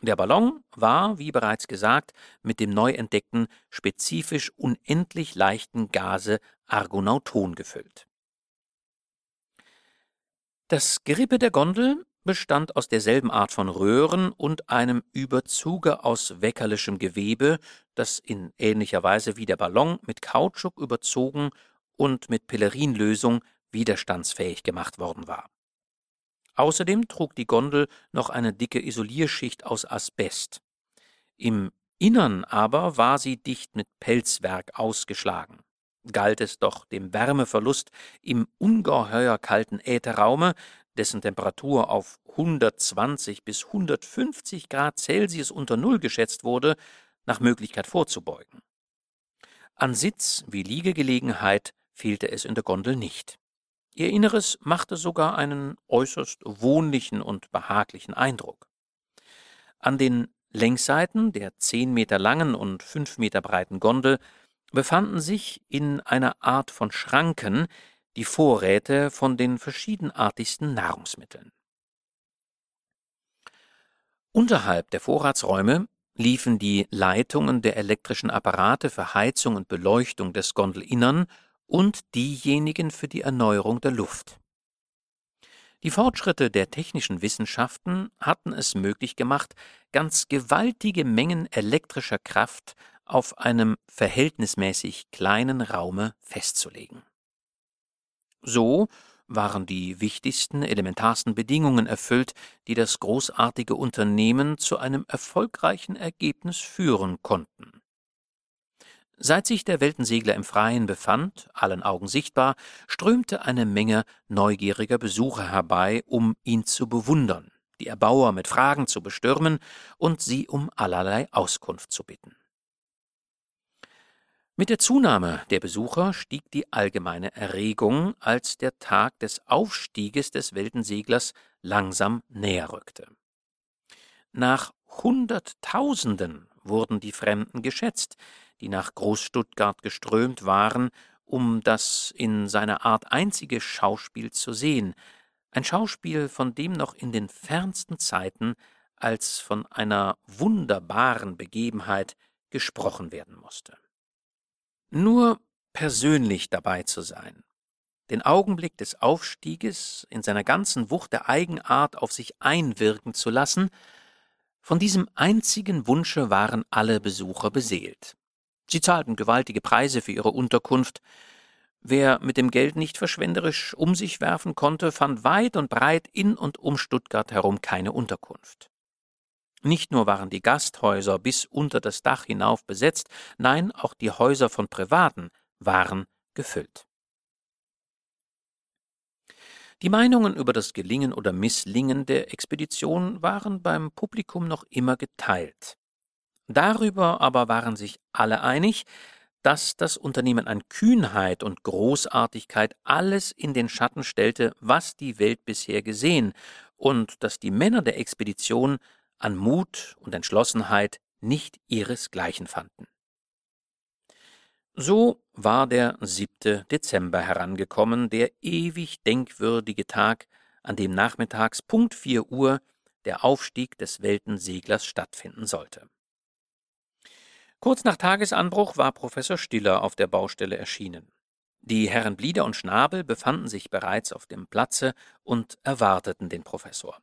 Der Ballon war, wie bereits gesagt, mit dem neu entdeckten, spezifisch unendlich leichten Gase Argonauton gefüllt. Das Gerippe der Gondel bestand aus derselben Art von Röhren und einem Überzuge aus weckerlischem Gewebe, das in ähnlicher Weise wie der Ballon mit Kautschuk überzogen und mit Pillerinlösung widerstandsfähig gemacht worden war. Außerdem trug die Gondel noch eine dicke Isolierschicht aus Asbest. Im Innern aber war sie dicht mit Pelzwerk ausgeschlagen. Galt es doch dem Wärmeverlust im ungeheuer kalten Ätherraume, dessen Temperatur auf 120 bis 150 Grad Celsius unter Null geschätzt wurde, nach Möglichkeit vorzubeugen. An Sitz wie Liegegelegenheit fehlte es in der Gondel nicht. Ihr Inneres machte sogar einen äußerst wohnlichen und behaglichen Eindruck. An den Längsseiten der zehn Meter langen und fünf Meter breiten Gondel befanden sich in einer Art von Schranken die Vorräte von den verschiedenartigsten Nahrungsmitteln. Unterhalb der Vorratsräume liefen die Leitungen der elektrischen Apparate für Heizung und Beleuchtung des Gondelinnern und diejenigen für die Erneuerung der Luft. Die Fortschritte der technischen Wissenschaften hatten es möglich gemacht, ganz gewaltige Mengen elektrischer Kraft auf einem verhältnismäßig kleinen Raume festzulegen. So waren die wichtigsten, elementarsten Bedingungen erfüllt, die das großartige Unternehmen zu einem erfolgreichen Ergebnis führen konnten. Seit sich der Weltensegler im Freien befand, allen Augen sichtbar, strömte eine Menge neugieriger Besucher herbei, um ihn zu bewundern, die Erbauer mit Fragen zu bestürmen und sie um allerlei Auskunft zu bitten. Mit der Zunahme der Besucher stieg die allgemeine Erregung, als der Tag des Aufstieges des Weltenseglers langsam näher rückte. Nach Hunderttausenden wurden die Fremden geschätzt, die nach Großstuttgart geströmt waren, um das in seiner Art einzige Schauspiel zu sehen, ein Schauspiel, von dem noch in den fernsten Zeiten als von einer wunderbaren Begebenheit gesprochen werden musste. Nur persönlich dabei zu sein, den Augenblick des Aufstieges in seiner ganzen Wucht der Eigenart auf sich einwirken zu lassen, von diesem einzigen Wunsche waren alle Besucher beseelt. Sie zahlten gewaltige Preise für ihre Unterkunft. Wer mit dem Geld nicht verschwenderisch um sich werfen konnte, fand weit und breit in und um Stuttgart herum keine Unterkunft. Nicht nur waren die Gasthäuser bis unter das Dach hinauf besetzt, nein, auch die Häuser von Privaten waren gefüllt. Die Meinungen über das Gelingen oder Misslingen der Expedition waren beim Publikum noch immer geteilt. Darüber aber waren sich alle einig, dass das Unternehmen an Kühnheit und Großartigkeit alles in den Schatten stellte, was die Welt bisher gesehen, und dass die Männer der Expedition an Mut und Entschlossenheit nicht ihresgleichen fanden. So war der 7. Dezember herangekommen, der ewig denkwürdige Tag, an dem nachmittags Punkt 4 Uhr der Aufstieg des Weltenseglers stattfinden sollte. Kurz nach Tagesanbruch war Professor Stiller auf der Baustelle erschienen. Die Herren Blieder und Schnabel befanden sich bereits auf dem Platze und erwarteten den Professor.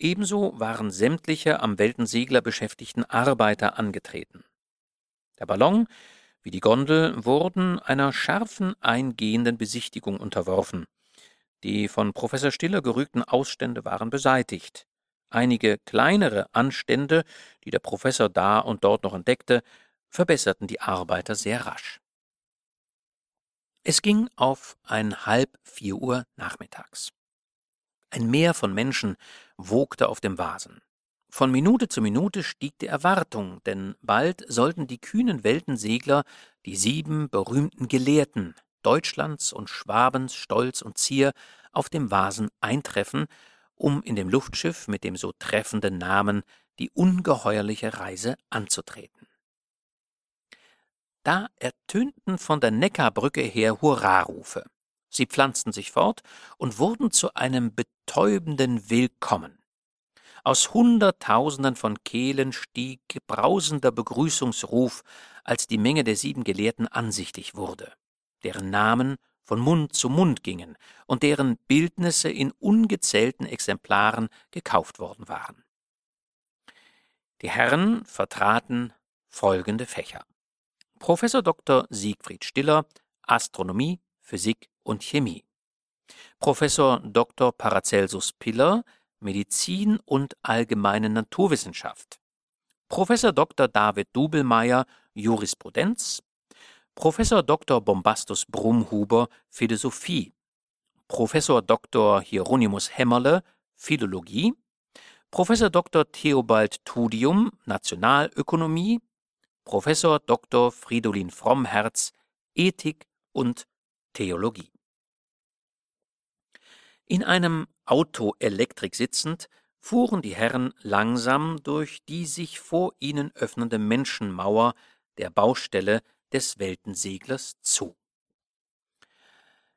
Ebenso waren sämtliche am Weltensegler beschäftigten Arbeiter angetreten. Der Ballon wie die Gondel wurden einer scharfen eingehenden Besichtigung unterworfen. Die von Professor Stiller gerügten Ausstände waren beseitigt. Einige kleinere Anstände, die der Professor da und dort noch entdeckte, verbesserten die Arbeiter sehr rasch. Es ging auf ein halb vier Uhr nachmittags. Ein Meer von Menschen wogte auf dem Vasen. Von Minute zu Minute stieg die Erwartung, denn bald sollten die kühnen Weltensegler, die sieben berühmten Gelehrten, Deutschlands und Schwabens Stolz und Zier, auf dem Vasen eintreffen, um in dem Luftschiff mit dem so treffenden Namen die ungeheuerliche Reise anzutreten. Da ertönten von der Neckarbrücke her Hurrarufe. Sie pflanzten sich fort und wurden zu einem betäubenden Willkommen. Aus Hunderttausenden von Kehlen stieg brausender Begrüßungsruf, als die Menge der sieben Gelehrten ansichtig wurde, deren Namen von Mund zu Mund gingen und deren Bildnisse in ungezählten Exemplaren gekauft worden waren. Die Herren vertraten folgende Fächer. Professor Dr. Siegfried Stiller, Astronomie, Physik und Chemie. Professor Dr. Paracelsus Piller, Medizin und allgemeine Naturwissenschaft. Professor Dr. David Dubelmeier, Jurisprudenz. Professor Dr. Bombastus Brumhuber, Philosophie. Professor Dr. Hieronymus Hämmerle, Philologie. Professor Dr. Theobald Tudium, Nationalökonomie. Professor Dr. Fridolin Frommherz, Ethik und Theologie. In einem Autoelektrik sitzend, fuhren die Herren langsam durch die sich vor ihnen öffnende Menschenmauer der Baustelle des Weltenseglers zu.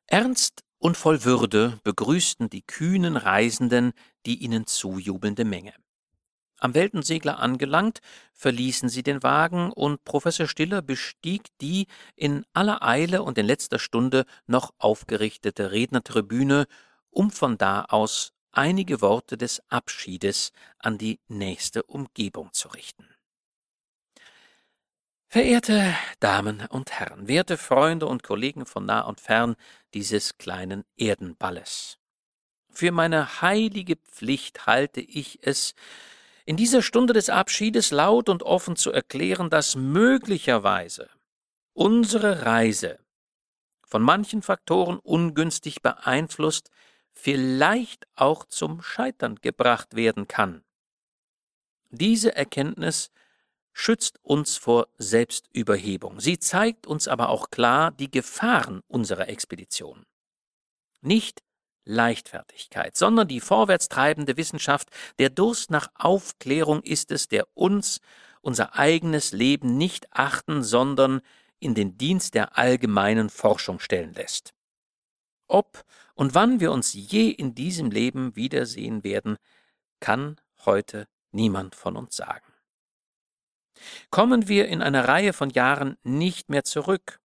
Ernst und voll Würde begrüßten die kühnen Reisenden die ihnen zujubelnde Menge. Am Weltensegler angelangt, verließen sie den Wagen und Professor Stiller bestieg die in aller Eile und in letzter Stunde noch aufgerichtete Rednertribüne, um von da aus einige Worte des Abschiedes an die nächste Umgebung zu richten. Verehrte Damen und Herren, werte Freunde und Kollegen von nah und fern dieses kleinen Erdenballes. Für meine heilige Pflicht halte ich es, in dieser Stunde des Abschiedes laut und offen zu erklären, dass möglicherweise unsere Reise von manchen Faktoren ungünstig beeinflusst, vielleicht auch zum Scheitern gebracht werden kann. Diese Erkenntnis schützt uns vor Selbstüberhebung. Sie zeigt uns aber auch klar die Gefahren unserer Expedition. Nicht Leichtfertigkeit, sondern die vorwärtstreibende Wissenschaft, der Durst nach Aufklärung ist es, der uns unser eigenes Leben nicht achten, sondern in den Dienst der allgemeinen Forschung stellen lässt. Ob und wann wir uns je in diesem Leben wiedersehen werden, kann heute niemand von uns sagen. Kommen wir in einer Reihe von Jahren nicht mehr zurück,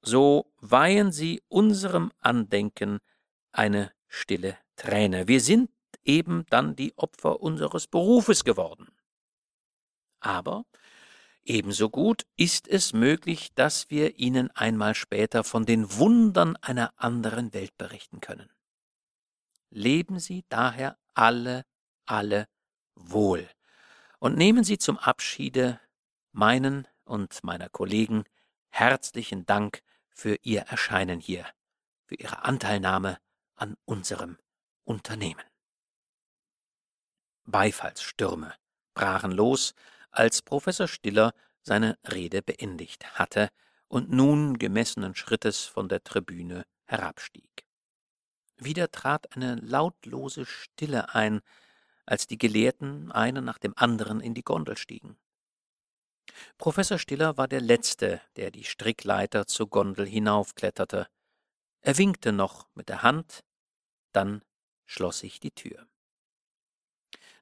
so weihen sie unserem Andenken eine stille Träne. Wir sind eben dann die Opfer unseres Berufes geworden. Aber ebenso gut ist es möglich, dass wir Ihnen einmal später von den Wundern einer anderen Welt berichten können. Leben Sie daher alle, alle wohl und nehmen Sie zum Abschiede meinen und meiner Kollegen herzlichen Dank für Ihr Erscheinen hier, für Ihre Anteilnahme an unserem Unternehmen. Beifallsstürme brachen los, als Professor Stiller seine Rede beendigt hatte und nun gemessenen Schrittes von der Tribüne herabstieg. Wieder trat eine lautlose Stille ein, als die Gelehrten einen nach dem anderen in die Gondel stiegen. Professor Stiller war der Letzte, der die Strickleiter zur Gondel hinaufkletterte. Er winkte noch mit der Hand, dann schloss sich die Tür.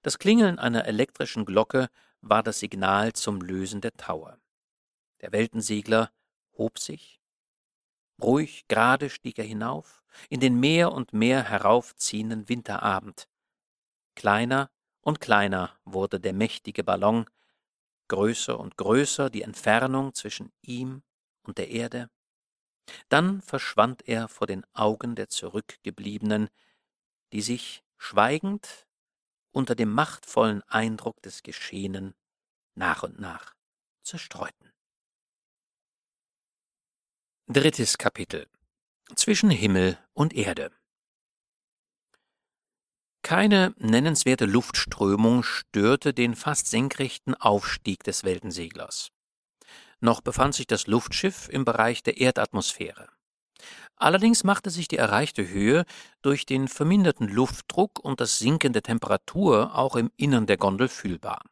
Das Klingeln einer elektrischen Glocke war das Signal zum Lösen der Taue. Der Weltensegler hob sich. Ruhig gerade stieg er hinauf, in den mehr und mehr heraufziehenden Winterabend. Kleiner und kleiner wurde der mächtige Ballon, größer und größer die Entfernung zwischen ihm und der Erde. Dann verschwand er vor den Augen der Zurückgebliebenen, die sich schweigend unter dem machtvollen Eindruck des Geschehenen nach und nach zerstreuten. Drittes Kapitel Zwischen Himmel und Erde keine nennenswerte Luftströmung störte den fast senkrechten Aufstieg des Weltenseglers. Noch befand sich das Luftschiff im Bereich der Erdatmosphäre. Allerdings machte sich die erreichte Höhe durch den verminderten Luftdruck und das Sinken der Temperatur auch im Innern der Gondel fühlbar.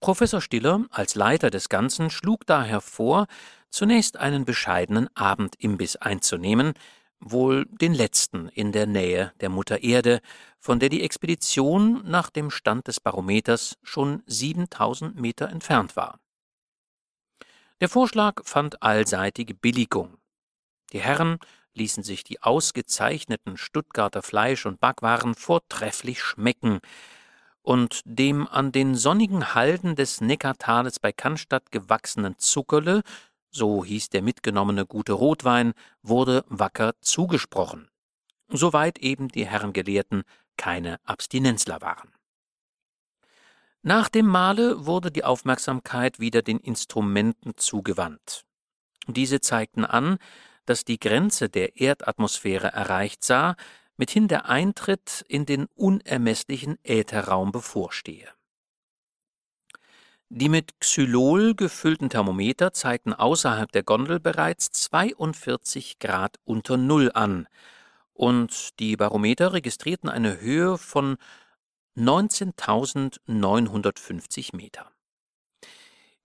Professor Stiller als Leiter des Ganzen schlug daher vor, zunächst einen bescheidenen Abendimbiss einzunehmen, wohl den letzten in der Nähe der Mutter Erde, von der die Expedition nach dem Stand des Barometers schon 7000 Meter entfernt war. Der Vorschlag fand allseitige Billigung. Die Herren ließen sich die ausgezeichneten Stuttgarter Fleisch- und Backwaren vortrefflich schmecken, und dem an den sonnigen Halden des Neckartales bei Cannstatt gewachsenen Zuckerle so hieß der mitgenommene gute Rotwein, wurde wacker zugesprochen, soweit eben die Herren Gelehrten keine Abstinenzler waren. Nach dem Mahle wurde die Aufmerksamkeit wieder den Instrumenten zugewandt. Diese zeigten an, dass die Grenze der Erdatmosphäre erreicht sah, mithin der Eintritt in den unermesslichen Ätherraum bevorstehe. Die mit Xylol gefüllten Thermometer zeigten außerhalb der Gondel bereits 42 Grad unter Null an, und die Barometer registrierten eine Höhe von 19.950 Meter.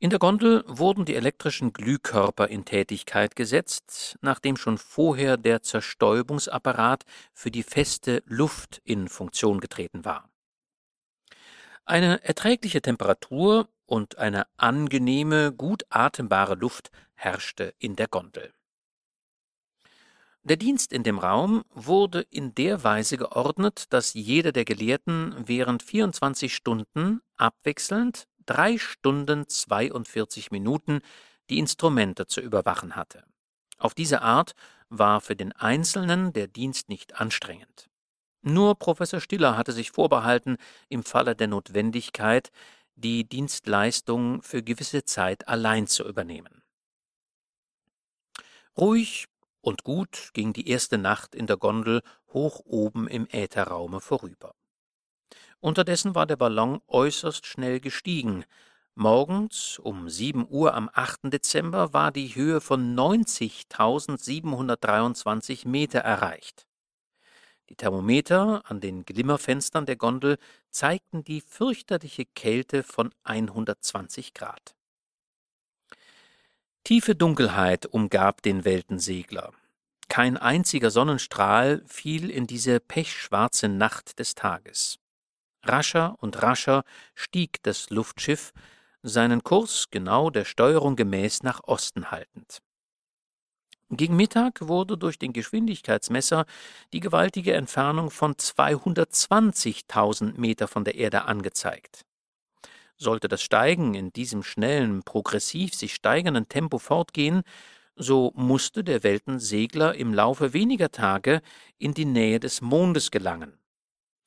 In der Gondel wurden die elektrischen Glühkörper in Tätigkeit gesetzt, nachdem schon vorher der Zerstäubungsapparat für die feste Luft in Funktion getreten war. Eine erträgliche Temperatur und eine angenehme, gut atembare Luft herrschte in der Gondel. Der Dienst in dem Raum wurde in der Weise geordnet, dass jeder der Gelehrten während 24 Stunden abwechselnd drei Stunden 42 Minuten die Instrumente zu überwachen hatte. Auf diese Art war für den Einzelnen der Dienst nicht anstrengend. Nur Professor Stiller hatte sich vorbehalten, im Falle der Notwendigkeit die Dienstleistung für gewisse Zeit allein zu übernehmen. Ruhig und gut ging die erste Nacht in der Gondel hoch oben im Ätherraume vorüber. Unterdessen war der Ballon äußerst schnell gestiegen. Morgens um sieben Uhr am 8. Dezember war die Höhe von 90.723 Meter erreicht. Die Thermometer an den Glimmerfenstern der Gondel zeigten die fürchterliche Kälte von 120 Grad. Tiefe Dunkelheit umgab den Weltensegler. Kein einziger Sonnenstrahl fiel in diese pechschwarze Nacht des Tages. Rascher und rascher stieg das Luftschiff, seinen Kurs genau der Steuerung gemäß nach Osten haltend. Gegen Mittag wurde durch den Geschwindigkeitsmesser die gewaltige Entfernung von 220.000 Meter von der Erde angezeigt. Sollte das Steigen in diesem schnellen, progressiv sich steigernden Tempo fortgehen, so musste der Weltensegler im Laufe weniger Tage in die Nähe des Mondes gelangen,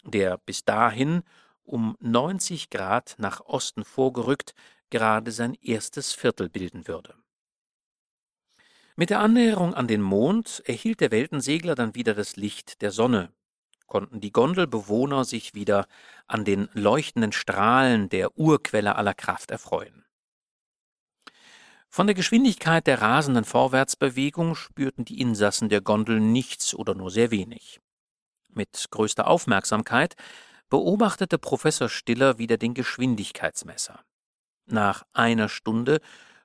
der bis dahin um 90 Grad nach Osten vorgerückt gerade sein erstes Viertel bilden würde. Mit der Annäherung an den Mond erhielt der Weltensegler dann wieder das Licht der Sonne, konnten die Gondelbewohner sich wieder an den leuchtenden Strahlen der Urquelle aller Kraft erfreuen. Von der Geschwindigkeit der rasenden Vorwärtsbewegung spürten die Insassen der Gondel nichts oder nur sehr wenig. Mit größter Aufmerksamkeit beobachtete Professor Stiller wieder den Geschwindigkeitsmesser. Nach einer Stunde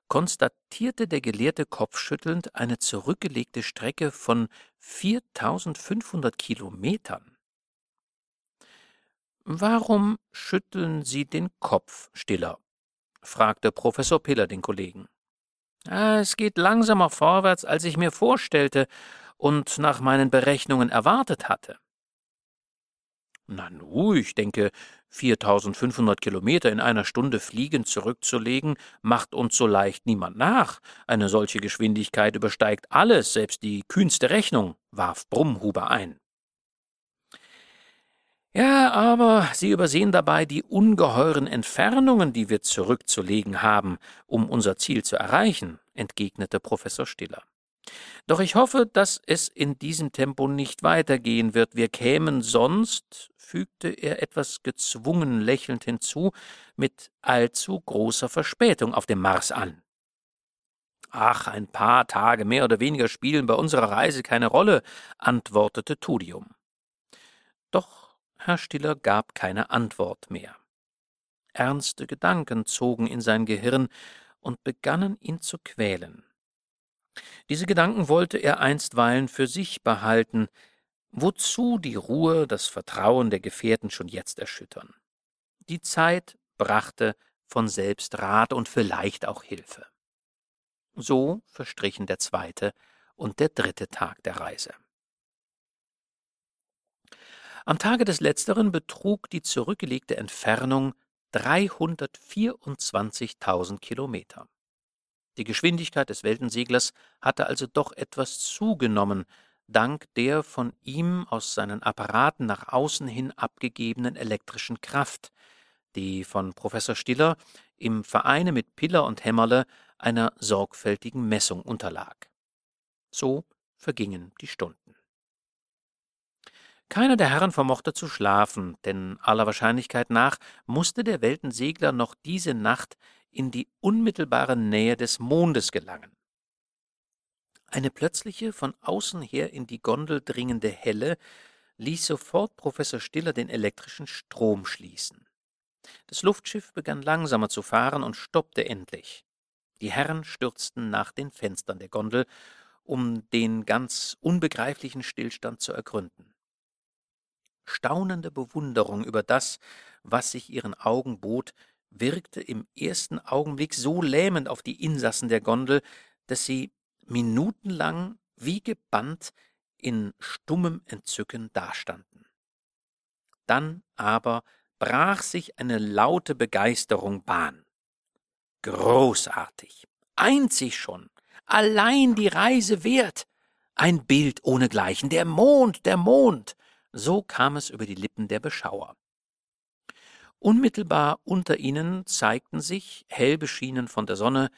konstatierte der Gelehrte kopfschüttelnd eine zurückgelegte Strecke von 4500 Kilometern. Warum schütteln Sie den Kopf, Stiller? fragte Professor Piller den Kollegen. Ah, es geht langsamer vorwärts, als ich mir vorstellte und nach meinen Berechnungen erwartet hatte. Na nu, ich denke, 4500 Kilometer in einer Stunde fliegend zurückzulegen, macht uns so leicht niemand nach. Eine solche Geschwindigkeit übersteigt alles, selbst die kühnste Rechnung, warf Brummhuber ein. Ja, aber Sie übersehen dabei die ungeheuren Entfernungen, die wir zurückzulegen haben, um unser Ziel zu erreichen, entgegnete Professor Stiller. Doch ich hoffe, dass es in diesem Tempo nicht weitergehen wird. Wir kämen sonst, fügte er etwas gezwungen lächelnd hinzu, mit allzu großer Verspätung auf dem Mars an. Ach, ein paar Tage mehr oder weniger spielen bei unserer Reise keine Rolle, antwortete Tudium. Doch Herr Stiller gab keine Antwort mehr. Ernste Gedanken zogen in sein Gehirn und begannen ihn zu quälen. Diese Gedanken wollte er einstweilen für sich behalten, wozu die Ruhe, das Vertrauen der Gefährten schon jetzt erschüttern. Die Zeit brachte von selbst Rat und vielleicht auch Hilfe. So verstrichen der zweite und der dritte Tag der Reise. Am Tage des letzteren betrug die zurückgelegte Entfernung 324.000 Kilometer. Die Geschwindigkeit des Weltenseglers hatte also doch etwas zugenommen, dank der von ihm aus seinen Apparaten nach außen hin abgegebenen elektrischen Kraft, die von Professor Stiller im Vereine mit Piller und Hämmerle einer sorgfältigen Messung unterlag. So vergingen die Stunden. Keiner der Herren vermochte zu schlafen, denn aller Wahrscheinlichkeit nach musste der Weltensegler noch diese Nacht in die unmittelbare Nähe des Mondes gelangen. Eine plötzliche, von außen her in die Gondel dringende Helle ließ sofort Professor Stiller den elektrischen Strom schließen. Das Luftschiff begann langsamer zu fahren und stoppte endlich. Die Herren stürzten nach den Fenstern der Gondel, um den ganz unbegreiflichen Stillstand zu ergründen staunende Bewunderung über das, was sich ihren Augen bot, wirkte im ersten Augenblick so lähmend auf die Insassen der Gondel, dass sie minutenlang wie gebannt in stummem Entzücken dastanden. Dann aber brach sich eine laute Begeisterung Bahn. Großartig, einzig schon, allein die Reise wert, ein Bild ohnegleichen, der Mond, der Mond, so kam es über die Lippen der Beschauer. Unmittelbar unter ihnen zeigten sich, hell beschienen von der Sonne,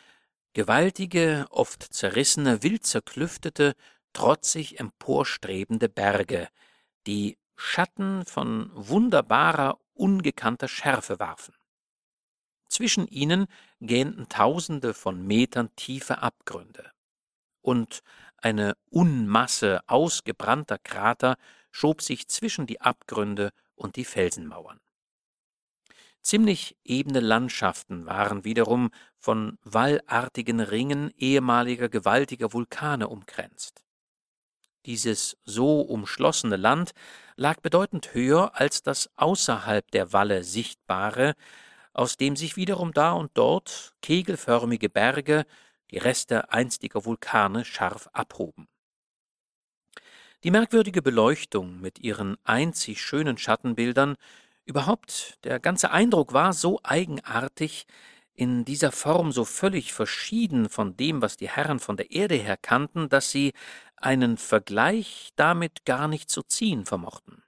gewaltige, oft zerrissene, wild zerklüftete, trotzig emporstrebende Berge, die Schatten von wunderbarer, ungekannter Schärfe warfen. Zwischen ihnen gähnten Tausende von Metern tiefe Abgründe. Und eine Unmasse ausgebrannter Krater schob sich zwischen die Abgründe und die Felsenmauern. Ziemlich ebene Landschaften waren wiederum von wallartigen Ringen ehemaliger gewaltiger Vulkane umkränzt. Dieses so umschlossene Land lag bedeutend höher als das außerhalb der Walle sichtbare, aus dem sich wiederum da und dort kegelförmige Berge, die Reste einstiger Vulkane, scharf abhoben. Die merkwürdige Beleuchtung mit ihren einzig schönen Schattenbildern, überhaupt der ganze Eindruck war so eigenartig, in dieser Form so völlig verschieden von dem, was die Herren von der Erde her kannten, dass sie einen Vergleich damit gar nicht zu ziehen vermochten.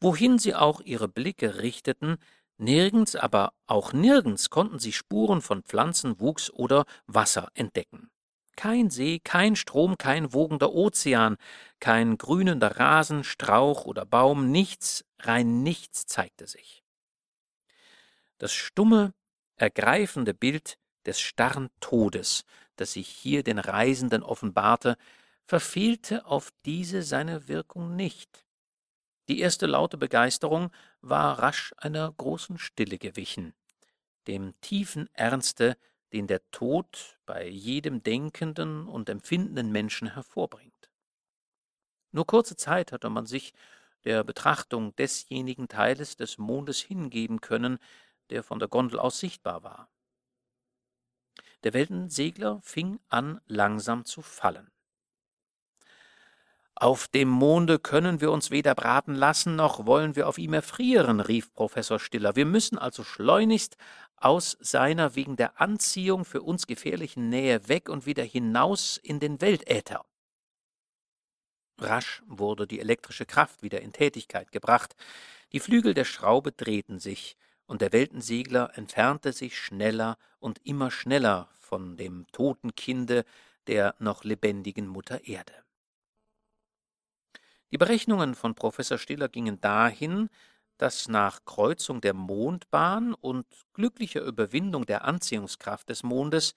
Wohin sie auch ihre Blicke richteten, nirgends, aber auch nirgends konnten sie Spuren von Pflanzenwuchs oder Wasser entdecken. Kein See, kein Strom, kein wogender Ozean, kein grünender Rasen, Strauch oder Baum, nichts, rein nichts zeigte sich. Das stumme, ergreifende Bild des starren Todes, das sich hier den Reisenden offenbarte, verfehlte auf diese seine Wirkung nicht. Die erste laute Begeisterung war rasch einer großen Stille gewichen, dem tiefen Ernste den der Tod bei jedem denkenden und empfindenden Menschen hervorbringt. Nur kurze Zeit hatte man sich der Betrachtung desjenigen Teiles des Mondes hingeben können, der von der Gondel aus sichtbar war. Der Weltensegler fing an langsam zu fallen. Auf dem Monde können wir uns weder braten lassen, noch wollen wir auf ihm erfrieren, rief Professor Stiller. Wir müssen also schleunigst aus seiner wegen der Anziehung für uns gefährlichen Nähe weg und wieder hinaus in den Weltäther. Rasch wurde die elektrische Kraft wieder in Tätigkeit gebracht. Die Flügel der Schraube drehten sich, und der Weltensegler entfernte sich schneller und immer schneller von dem toten Kinde der noch lebendigen Mutter Erde. Die Berechnungen von Professor Stiller gingen dahin, dass nach Kreuzung der Mondbahn und glücklicher Überwindung der Anziehungskraft des Mondes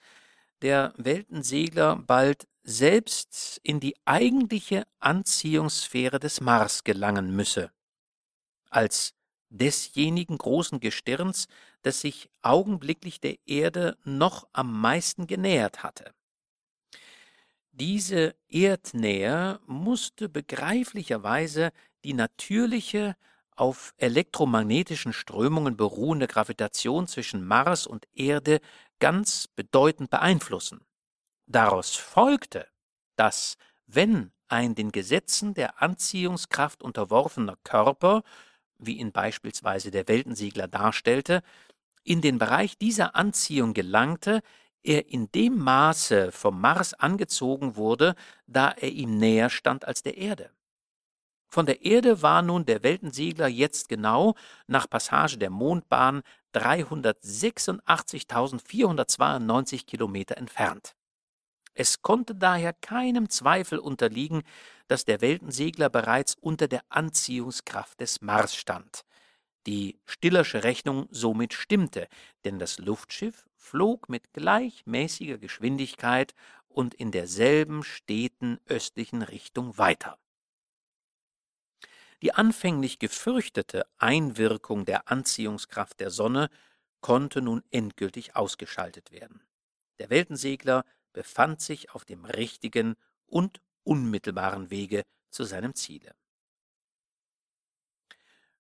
der Weltensegler bald selbst in die eigentliche Anziehungssphäre des Mars gelangen müsse, als desjenigen großen Gestirns, das sich augenblicklich der Erde noch am meisten genähert hatte. Diese Erdnähe musste begreiflicherweise die natürliche, auf elektromagnetischen Strömungen beruhende Gravitation zwischen Mars und Erde ganz bedeutend beeinflussen. Daraus folgte, dass, wenn ein den Gesetzen der Anziehungskraft unterworfener Körper, wie ihn beispielsweise der Weltensiegler darstellte, in den Bereich dieser Anziehung gelangte, er in dem Maße vom Mars angezogen wurde, da er ihm näher stand als der Erde. Von der Erde war nun der Weltensegler jetzt genau nach Passage der Mondbahn 386.492 Kilometer entfernt. Es konnte daher keinem Zweifel unterliegen, dass der Weltensegler bereits unter der Anziehungskraft des Mars stand. Die Stillersche Rechnung somit stimmte, denn das Luftschiff flog mit gleichmäßiger Geschwindigkeit und in derselben steten östlichen Richtung weiter. Die anfänglich gefürchtete Einwirkung der Anziehungskraft der Sonne konnte nun endgültig ausgeschaltet werden. Der Weltensegler befand sich auf dem richtigen und unmittelbaren Wege zu seinem Ziele.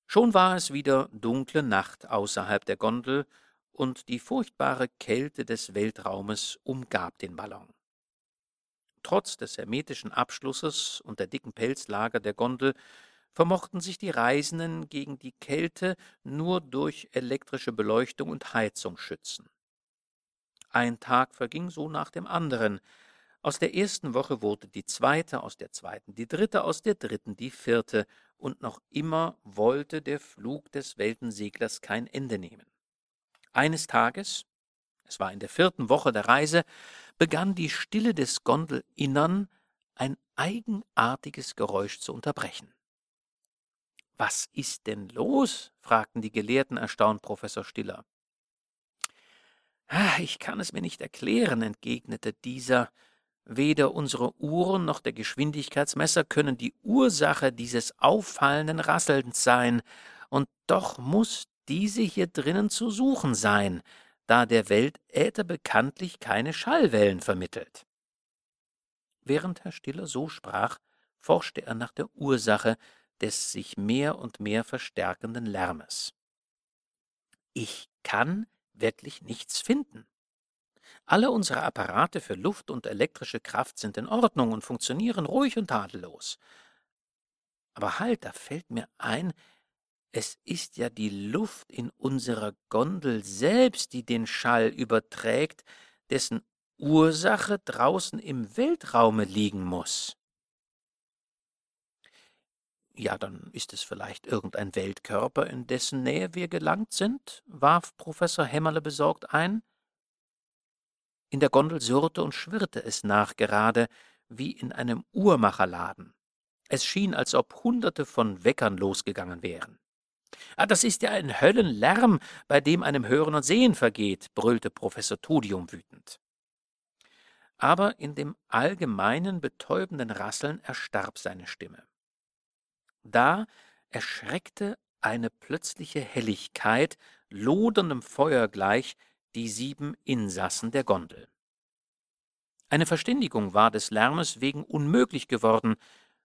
Schon war es wieder dunkle Nacht außerhalb der Gondel, und die furchtbare Kälte des Weltraumes umgab den Ballon. Trotz des hermetischen Abschlusses und der dicken Pelzlager der Gondel vermochten sich die Reisenden gegen die Kälte nur durch elektrische Beleuchtung und Heizung schützen. Ein Tag verging so nach dem anderen. Aus der ersten Woche wurde die zweite, aus der zweiten die dritte, aus der dritten die vierte, und noch immer wollte der Flug des Weltenseglers kein Ende nehmen. Eines Tages, es war in der vierten Woche der Reise, begann die Stille des Gondelinnern ein eigenartiges Geräusch zu unterbrechen. Was ist denn los? fragten die Gelehrten erstaunt Professor Stiller. Ah, ich kann es mir nicht erklären, entgegnete dieser. Weder unsere Uhren noch der Geschwindigkeitsmesser können die Ursache dieses auffallenden Rasselns sein, und doch muss diese hier drinnen zu suchen sein, da der Weltäther bekanntlich keine Schallwellen vermittelt. Während Herr Stiller so sprach, forschte er nach der Ursache, des sich mehr und mehr verstärkenden Lärmes. Ich kann wirklich nichts finden. Alle unsere Apparate für Luft und elektrische Kraft sind in Ordnung und funktionieren ruhig und tadellos. Aber halt, da fällt mir ein, es ist ja die Luft in unserer Gondel selbst, die den Schall überträgt, dessen Ursache draußen im Weltraume liegen muss. Ja, dann ist es vielleicht irgendein Weltkörper, in dessen Nähe wir gelangt sind, warf Professor Hämmerle besorgt ein. In der Gondel surrte und schwirrte es nachgerade, wie in einem Uhrmacherladen. Es schien, als ob Hunderte von Weckern losgegangen wären. Ah, das ist ja ein Höllenlärm, bei dem einem Hören und Sehen vergeht, brüllte Professor Tudium wütend. Aber in dem allgemeinen betäubenden Rasseln erstarb seine Stimme. Da erschreckte eine plötzliche Helligkeit, loderndem Feuer gleich, die sieben Insassen der Gondel. Eine Verständigung war des Lärmes wegen unmöglich geworden.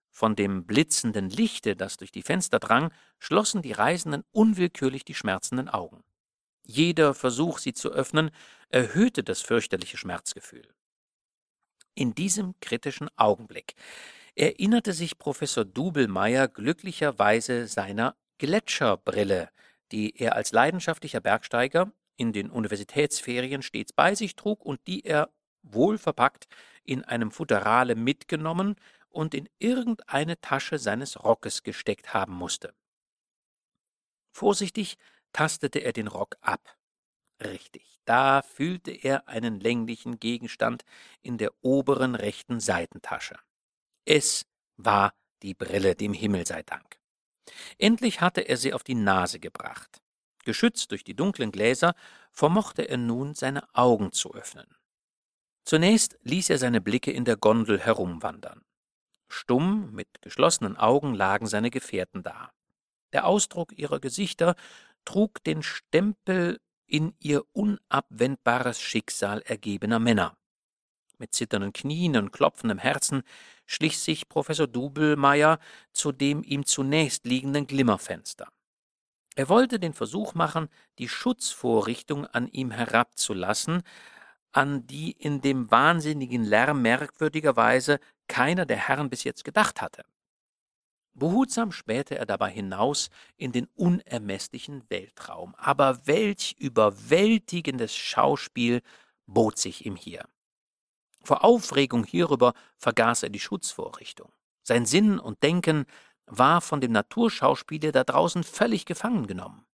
Von dem blitzenden Lichte, das durch die Fenster drang, schlossen die Reisenden unwillkürlich die schmerzenden Augen. Jeder Versuch, sie zu öffnen, erhöhte das fürchterliche Schmerzgefühl. In diesem kritischen Augenblick erinnerte sich Professor Dubelmeier glücklicherweise seiner Gletscherbrille, die er als leidenschaftlicher Bergsteiger in den Universitätsferien stets bei sich trug und die er wohlverpackt in einem Futterale mitgenommen und in irgendeine Tasche seines Rockes gesteckt haben musste. Vorsichtig tastete er den Rock ab. Richtig, da fühlte er einen länglichen Gegenstand in der oberen rechten Seitentasche. Es war die Brille, dem Himmel sei Dank. Endlich hatte er sie auf die Nase gebracht. Geschützt durch die dunklen Gläser vermochte er nun seine Augen zu öffnen. Zunächst ließ er seine Blicke in der Gondel herumwandern. Stumm, mit geschlossenen Augen lagen seine Gefährten da. Der Ausdruck ihrer Gesichter trug den Stempel in ihr unabwendbares Schicksal ergebener Männer. Mit zitternden Knien und klopfendem Herzen schlich sich Professor Dubelmeier zu dem ihm zunächst liegenden Glimmerfenster. Er wollte den Versuch machen, die Schutzvorrichtung an ihm herabzulassen, an die in dem wahnsinnigen Lärm merkwürdigerweise keiner der Herren bis jetzt gedacht hatte. Behutsam spähte er dabei hinaus in den unermesslichen Weltraum. Aber welch überwältigendes Schauspiel bot sich ihm hier. Vor Aufregung hierüber vergaß er die Schutzvorrichtung. Sein Sinn und Denken war von dem Naturschauspiele da draußen völlig gefangen genommen.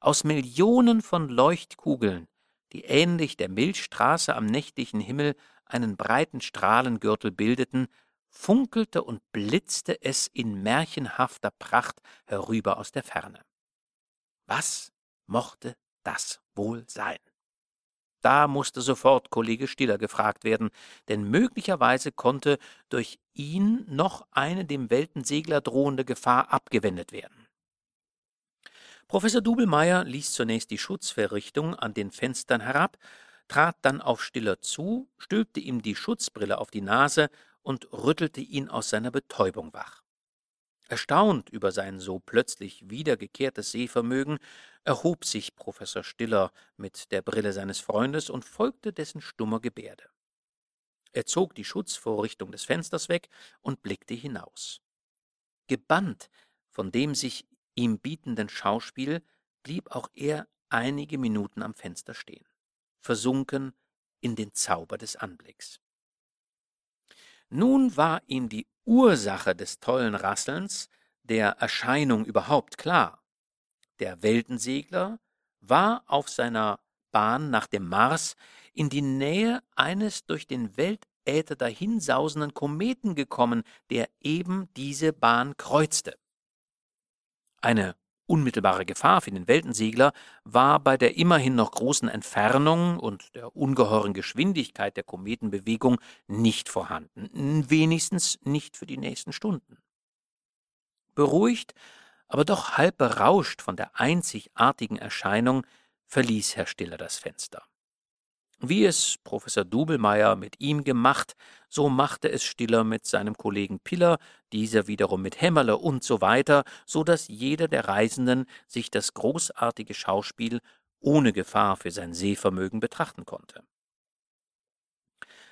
Aus Millionen von Leuchtkugeln, die ähnlich der Milchstraße am nächtlichen Himmel einen breiten Strahlengürtel bildeten, funkelte und blitzte es in märchenhafter Pracht herüber aus der Ferne. Was mochte das wohl sein? Da musste sofort Kollege Stiller gefragt werden, denn möglicherweise konnte durch ihn noch eine dem Weltensegler drohende Gefahr abgewendet werden. Professor Dubelmeier ließ zunächst die Schutzverrichtung an den Fenstern herab, trat dann auf Stiller zu, stülpte ihm die Schutzbrille auf die Nase und rüttelte ihn aus seiner Betäubung wach. Erstaunt über sein so plötzlich wiedergekehrtes Sehvermögen, erhob sich Professor Stiller mit der Brille seines Freundes und folgte dessen stummer Gebärde. Er zog die Schutzvorrichtung des Fensters weg und blickte hinaus. Gebannt von dem sich ihm bietenden Schauspiel blieb auch er einige Minuten am Fenster stehen, versunken in den Zauber des Anblicks. Nun war ihm die Ursache des tollen Rasselns, der Erscheinung überhaupt klar. Der Weltensegler war auf seiner Bahn nach dem Mars in die Nähe eines durch den Weltäther dahinsausenden Kometen gekommen, der eben diese Bahn kreuzte. Eine Unmittelbare Gefahr für den Weltensegler war bei der immerhin noch großen Entfernung und der ungeheuren Geschwindigkeit der Kometenbewegung nicht vorhanden, wenigstens nicht für die nächsten Stunden. Beruhigt, aber doch halb berauscht von der einzigartigen Erscheinung, verließ Herr Stiller das Fenster. Wie es Professor Dubelmeier mit ihm gemacht, so machte es Stiller mit seinem Kollegen Piller, dieser wiederum mit Hämmerle und so weiter, so dass jeder der Reisenden sich das großartige Schauspiel ohne Gefahr für sein Sehvermögen betrachten konnte.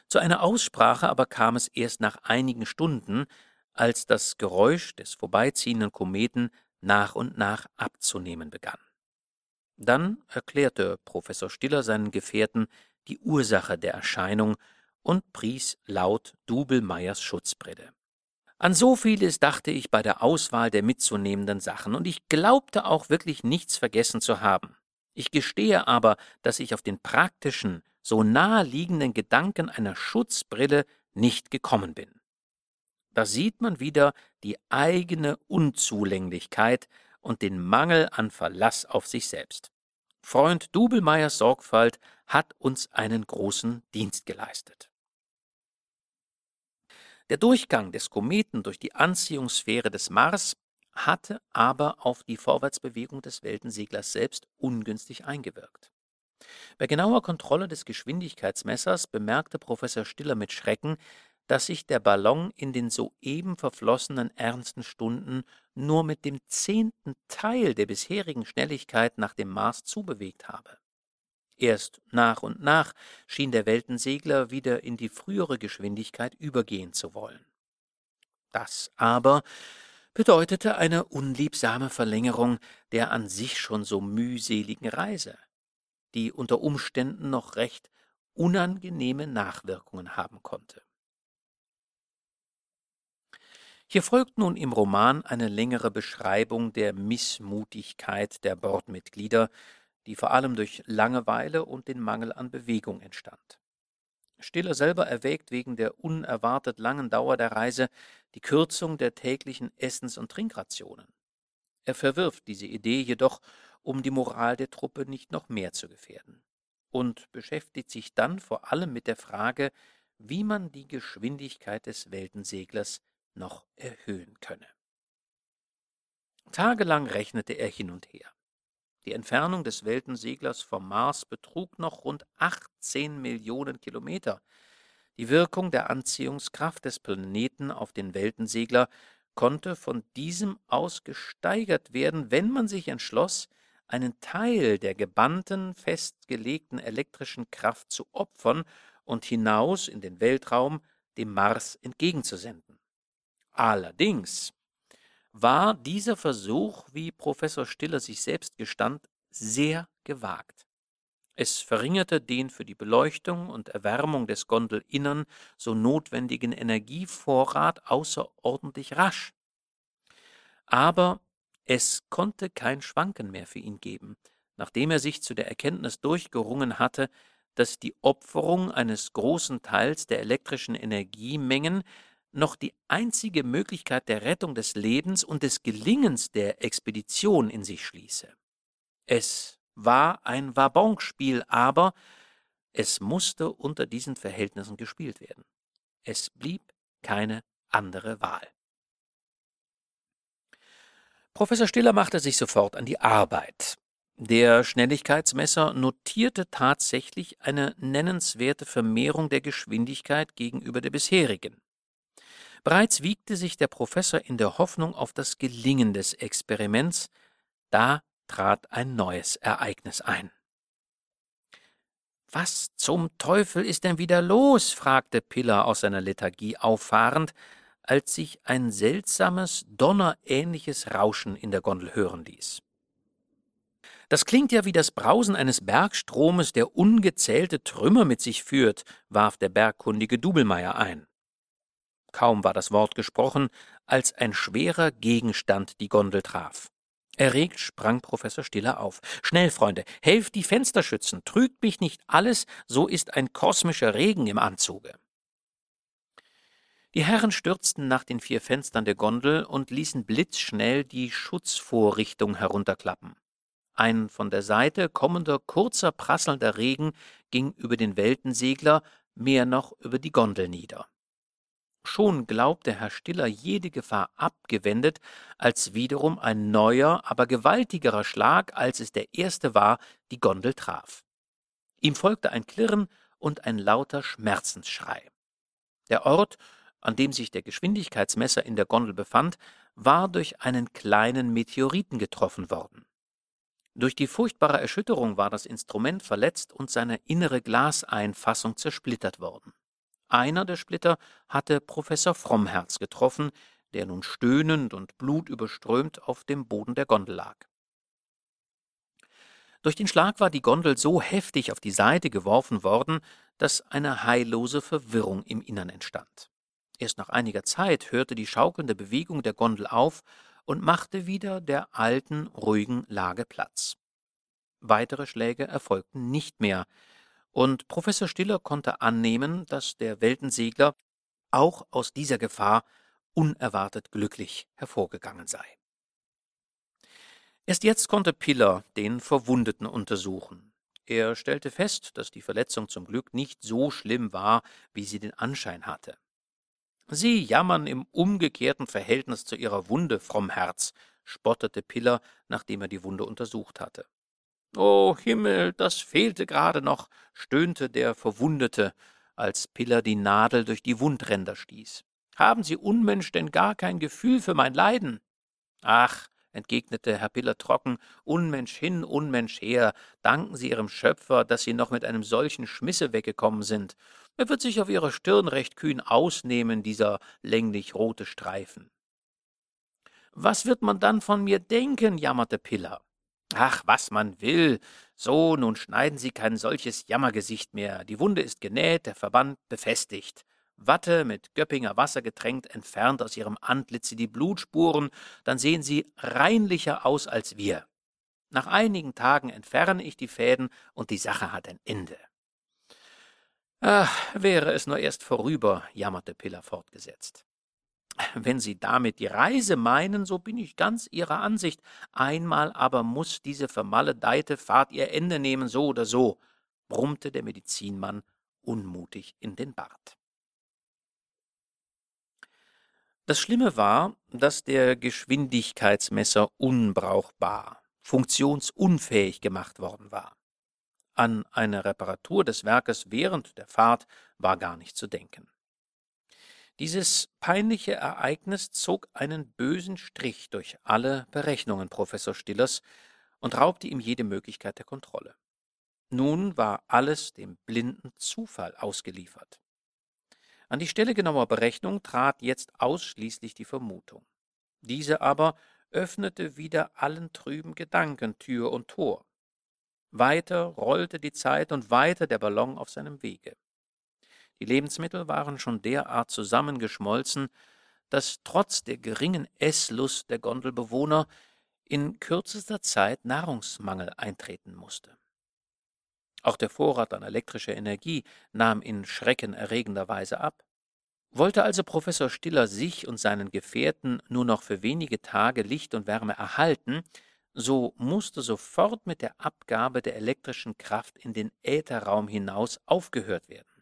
Zu einer Aussprache aber kam es erst nach einigen Stunden, als das Geräusch des vorbeiziehenden Kometen nach und nach abzunehmen begann. Dann erklärte Professor Stiller seinen Gefährten die Ursache der Erscheinung und pries laut Dubelmeiers Schutzbrille. An so vieles dachte ich bei der Auswahl der mitzunehmenden Sachen, und ich glaubte auch wirklich nichts vergessen zu haben. Ich gestehe aber, dass ich auf den praktischen, so naheliegenden Gedanken einer Schutzbrille nicht gekommen bin. Da sieht man wieder die eigene Unzulänglichkeit und den Mangel an Verlass auf sich selbst. Freund Dubelmeiers Sorgfalt hat uns einen großen Dienst geleistet. Der Durchgang des Kometen durch die Anziehungssphäre des Mars hatte aber auf die Vorwärtsbewegung des Weltenseglers selbst ungünstig eingewirkt. Bei genauer Kontrolle des Geschwindigkeitsmessers bemerkte Professor Stiller mit Schrecken, dass sich der Ballon in den soeben verflossenen ernsten Stunden nur mit dem zehnten Teil der bisherigen Schnelligkeit nach dem Mars zubewegt habe. Erst nach und nach schien der Weltensegler wieder in die frühere Geschwindigkeit übergehen zu wollen. Das aber bedeutete eine unliebsame Verlängerung der an sich schon so mühseligen Reise, die unter Umständen noch recht unangenehme Nachwirkungen haben konnte. Hier folgt nun im Roman eine längere Beschreibung der Missmutigkeit der Bordmitglieder, die vor allem durch Langeweile und den Mangel an Bewegung entstand. Stiller selber erwägt wegen der unerwartet langen Dauer der Reise die Kürzung der täglichen Essens- und Trinkrationen. Er verwirft diese Idee jedoch, um die Moral der Truppe nicht noch mehr zu gefährden, und beschäftigt sich dann vor allem mit der Frage, wie man die Geschwindigkeit des Weltenseglers noch erhöhen könne. Tagelang rechnete er hin und her. Die Entfernung des Weltenseglers vom Mars betrug noch rund 18 Millionen Kilometer. Die Wirkung der Anziehungskraft des Planeten auf den Weltensegler konnte von diesem aus gesteigert werden, wenn man sich entschloss, einen Teil der gebannten, festgelegten elektrischen Kraft zu opfern und hinaus in den Weltraum dem Mars entgegenzusenden. Allerdings war dieser Versuch, wie Professor Stiller sich selbst gestand, sehr gewagt. Es verringerte den für die Beleuchtung und Erwärmung des Gondelinnern so notwendigen Energievorrat außerordentlich rasch. Aber es konnte kein Schwanken mehr für ihn geben, nachdem er sich zu der Erkenntnis durchgerungen hatte, dass die Opferung eines großen Teils der elektrischen Energiemengen noch die einzige Möglichkeit der Rettung des Lebens und des Gelingens der Expedition in sich schließe. Es war ein Wabonspiel, aber es musste unter diesen Verhältnissen gespielt werden. Es blieb keine andere Wahl. Professor Stiller machte sich sofort an die Arbeit. Der Schnelligkeitsmesser notierte tatsächlich eine nennenswerte Vermehrung der Geschwindigkeit gegenüber der bisherigen. Bereits wiegte sich der Professor in der Hoffnung auf das Gelingen des Experiments, da trat ein neues Ereignis ein. Was zum Teufel ist denn wieder los? fragte Piller aus seiner Lethargie auffahrend, als sich ein seltsames, donnerähnliches Rauschen in der Gondel hören ließ. Das klingt ja wie das Brausen eines Bergstromes, der ungezählte Trümmer mit sich führt, warf der bergkundige Dubelmeier ein. Kaum war das Wort gesprochen, als ein schwerer Gegenstand die Gondel traf. Erregt sprang Professor Stiller auf. Schnell, Freunde, helft die Fensterschützen, trügt mich nicht alles, so ist ein kosmischer Regen im Anzuge. Die Herren stürzten nach den vier Fenstern der Gondel und ließen blitzschnell die Schutzvorrichtung herunterklappen. Ein von der Seite kommender, kurzer, prasselnder Regen ging über den Weltensegler, mehr noch über die Gondel nieder. Schon glaubte Herr Stiller jede Gefahr abgewendet, als wiederum ein neuer, aber gewaltigerer Schlag, als es der erste war, die Gondel traf. Ihm folgte ein Klirren und ein lauter Schmerzensschrei. Der Ort, an dem sich der Geschwindigkeitsmesser in der Gondel befand, war durch einen kleinen Meteoriten getroffen worden. Durch die furchtbare Erschütterung war das Instrument verletzt und seine innere Glaseinfassung zersplittert worden. Einer der Splitter hatte Professor Frommherz getroffen, der nun stöhnend und blutüberströmt auf dem Boden der Gondel lag. Durch den Schlag war die Gondel so heftig auf die Seite geworfen worden, dass eine heillose Verwirrung im Innern entstand. Erst nach einiger Zeit hörte die schaukelnde Bewegung der Gondel auf und machte wieder der alten, ruhigen Lage Platz. Weitere Schläge erfolgten nicht mehr, und Professor Stiller konnte annehmen, dass der Weltensegler auch aus dieser Gefahr unerwartet glücklich hervorgegangen sei. Erst jetzt konnte Piller den Verwundeten untersuchen. Er stellte fest, dass die Verletzung zum Glück nicht so schlimm war, wie sie den Anschein hatte. Sie jammern im umgekehrten Verhältnis zu ihrer Wunde, fromm Herz, spottete Piller, nachdem er die Wunde untersucht hatte. O Himmel, das fehlte gerade noch, stöhnte der Verwundete, als Piller die Nadel durch die Wundränder stieß. Haben Sie Unmensch denn gar kein Gefühl für mein Leiden? Ach, entgegnete Herr Piller trocken, Unmensch hin, Unmensch her, danken Sie Ihrem Schöpfer, dass Sie noch mit einem solchen Schmisse weggekommen sind. Er wird sich auf ihrer Stirn recht kühn ausnehmen, dieser länglich rote Streifen. Was wird man dann von mir denken? jammerte Piller. Ach, was man will. So, nun schneiden Sie kein solches Jammergesicht mehr. Die Wunde ist genäht, der Verband befestigt. Watte mit Göppinger Wasser getränkt entfernt aus Ihrem Antlitze die Blutspuren, dann sehen Sie reinlicher aus als wir. Nach einigen Tagen entferne ich die Fäden und die Sache hat ein Ende. Ach, wäre es nur erst vorüber, jammerte Piller fortgesetzt. Wenn Sie damit die Reise meinen, so bin ich ganz Ihrer Ansicht. Einmal aber muss diese vermaledeite Fahrt ihr Ende nehmen, so oder so, brummte der Medizinmann unmutig in den Bart. Das Schlimme war, dass der Geschwindigkeitsmesser unbrauchbar, funktionsunfähig gemacht worden war. An eine Reparatur des Werkes während der Fahrt war gar nicht zu denken. Dieses peinliche Ereignis zog einen bösen Strich durch alle Berechnungen Professor Stillers und raubte ihm jede Möglichkeit der Kontrolle. Nun war alles dem blinden Zufall ausgeliefert. An die Stelle genauer Berechnung trat jetzt ausschließlich die Vermutung. Diese aber öffnete wieder allen trüben Gedanken Tür und Tor. Weiter rollte die Zeit und weiter der Ballon auf seinem Wege. Die Lebensmittel waren schon derart zusammengeschmolzen, dass trotz der geringen Esslust der Gondelbewohner in kürzester Zeit Nahrungsmangel eintreten musste. Auch der Vorrat an elektrischer Energie nahm in schreckenerregender Weise ab. Wollte also Professor Stiller sich und seinen Gefährten nur noch für wenige Tage Licht und Wärme erhalten, so musste sofort mit der Abgabe der elektrischen Kraft in den Ätherraum hinaus aufgehört werden.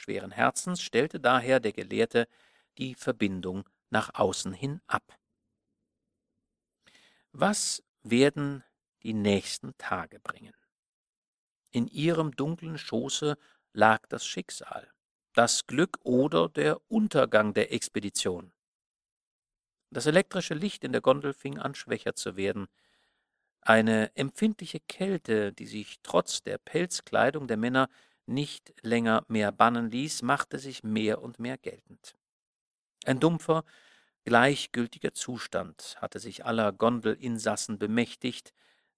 Schweren Herzens stellte daher der Gelehrte die Verbindung nach außen hin ab. Was werden die nächsten Tage bringen? In ihrem dunklen Schoße lag das Schicksal, das Glück oder der Untergang der Expedition. Das elektrische Licht in der Gondel fing an schwächer zu werden. Eine empfindliche Kälte, die sich trotz der Pelzkleidung der Männer nicht länger mehr bannen ließ, machte sich mehr und mehr geltend. Ein dumpfer, gleichgültiger Zustand hatte sich aller Gondelinsassen bemächtigt,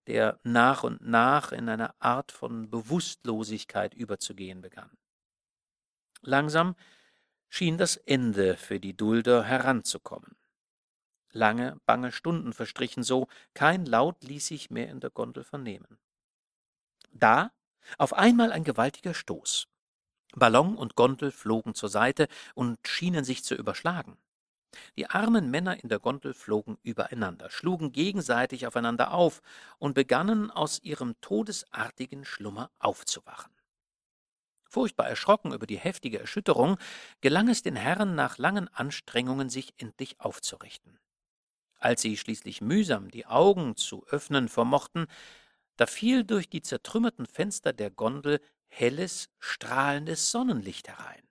der nach und nach in eine Art von Bewusstlosigkeit überzugehen begann. Langsam schien das Ende für die Dulder heranzukommen. Lange, bange Stunden verstrichen so, kein Laut ließ sich mehr in der Gondel vernehmen. Da auf einmal ein gewaltiger Stoß. Ballon und Gondel flogen zur Seite und schienen sich zu überschlagen. Die armen Männer in der Gondel flogen übereinander, schlugen gegenseitig aufeinander auf und begannen aus ihrem todesartigen Schlummer aufzuwachen. Furchtbar erschrocken über die heftige Erschütterung, gelang es den Herren nach langen Anstrengungen, sich endlich aufzurichten. Als sie schließlich mühsam die Augen zu öffnen vermochten, da fiel durch die zertrümmerten Fenster der Gondel helles, strahlendes Sonnenlicht herein.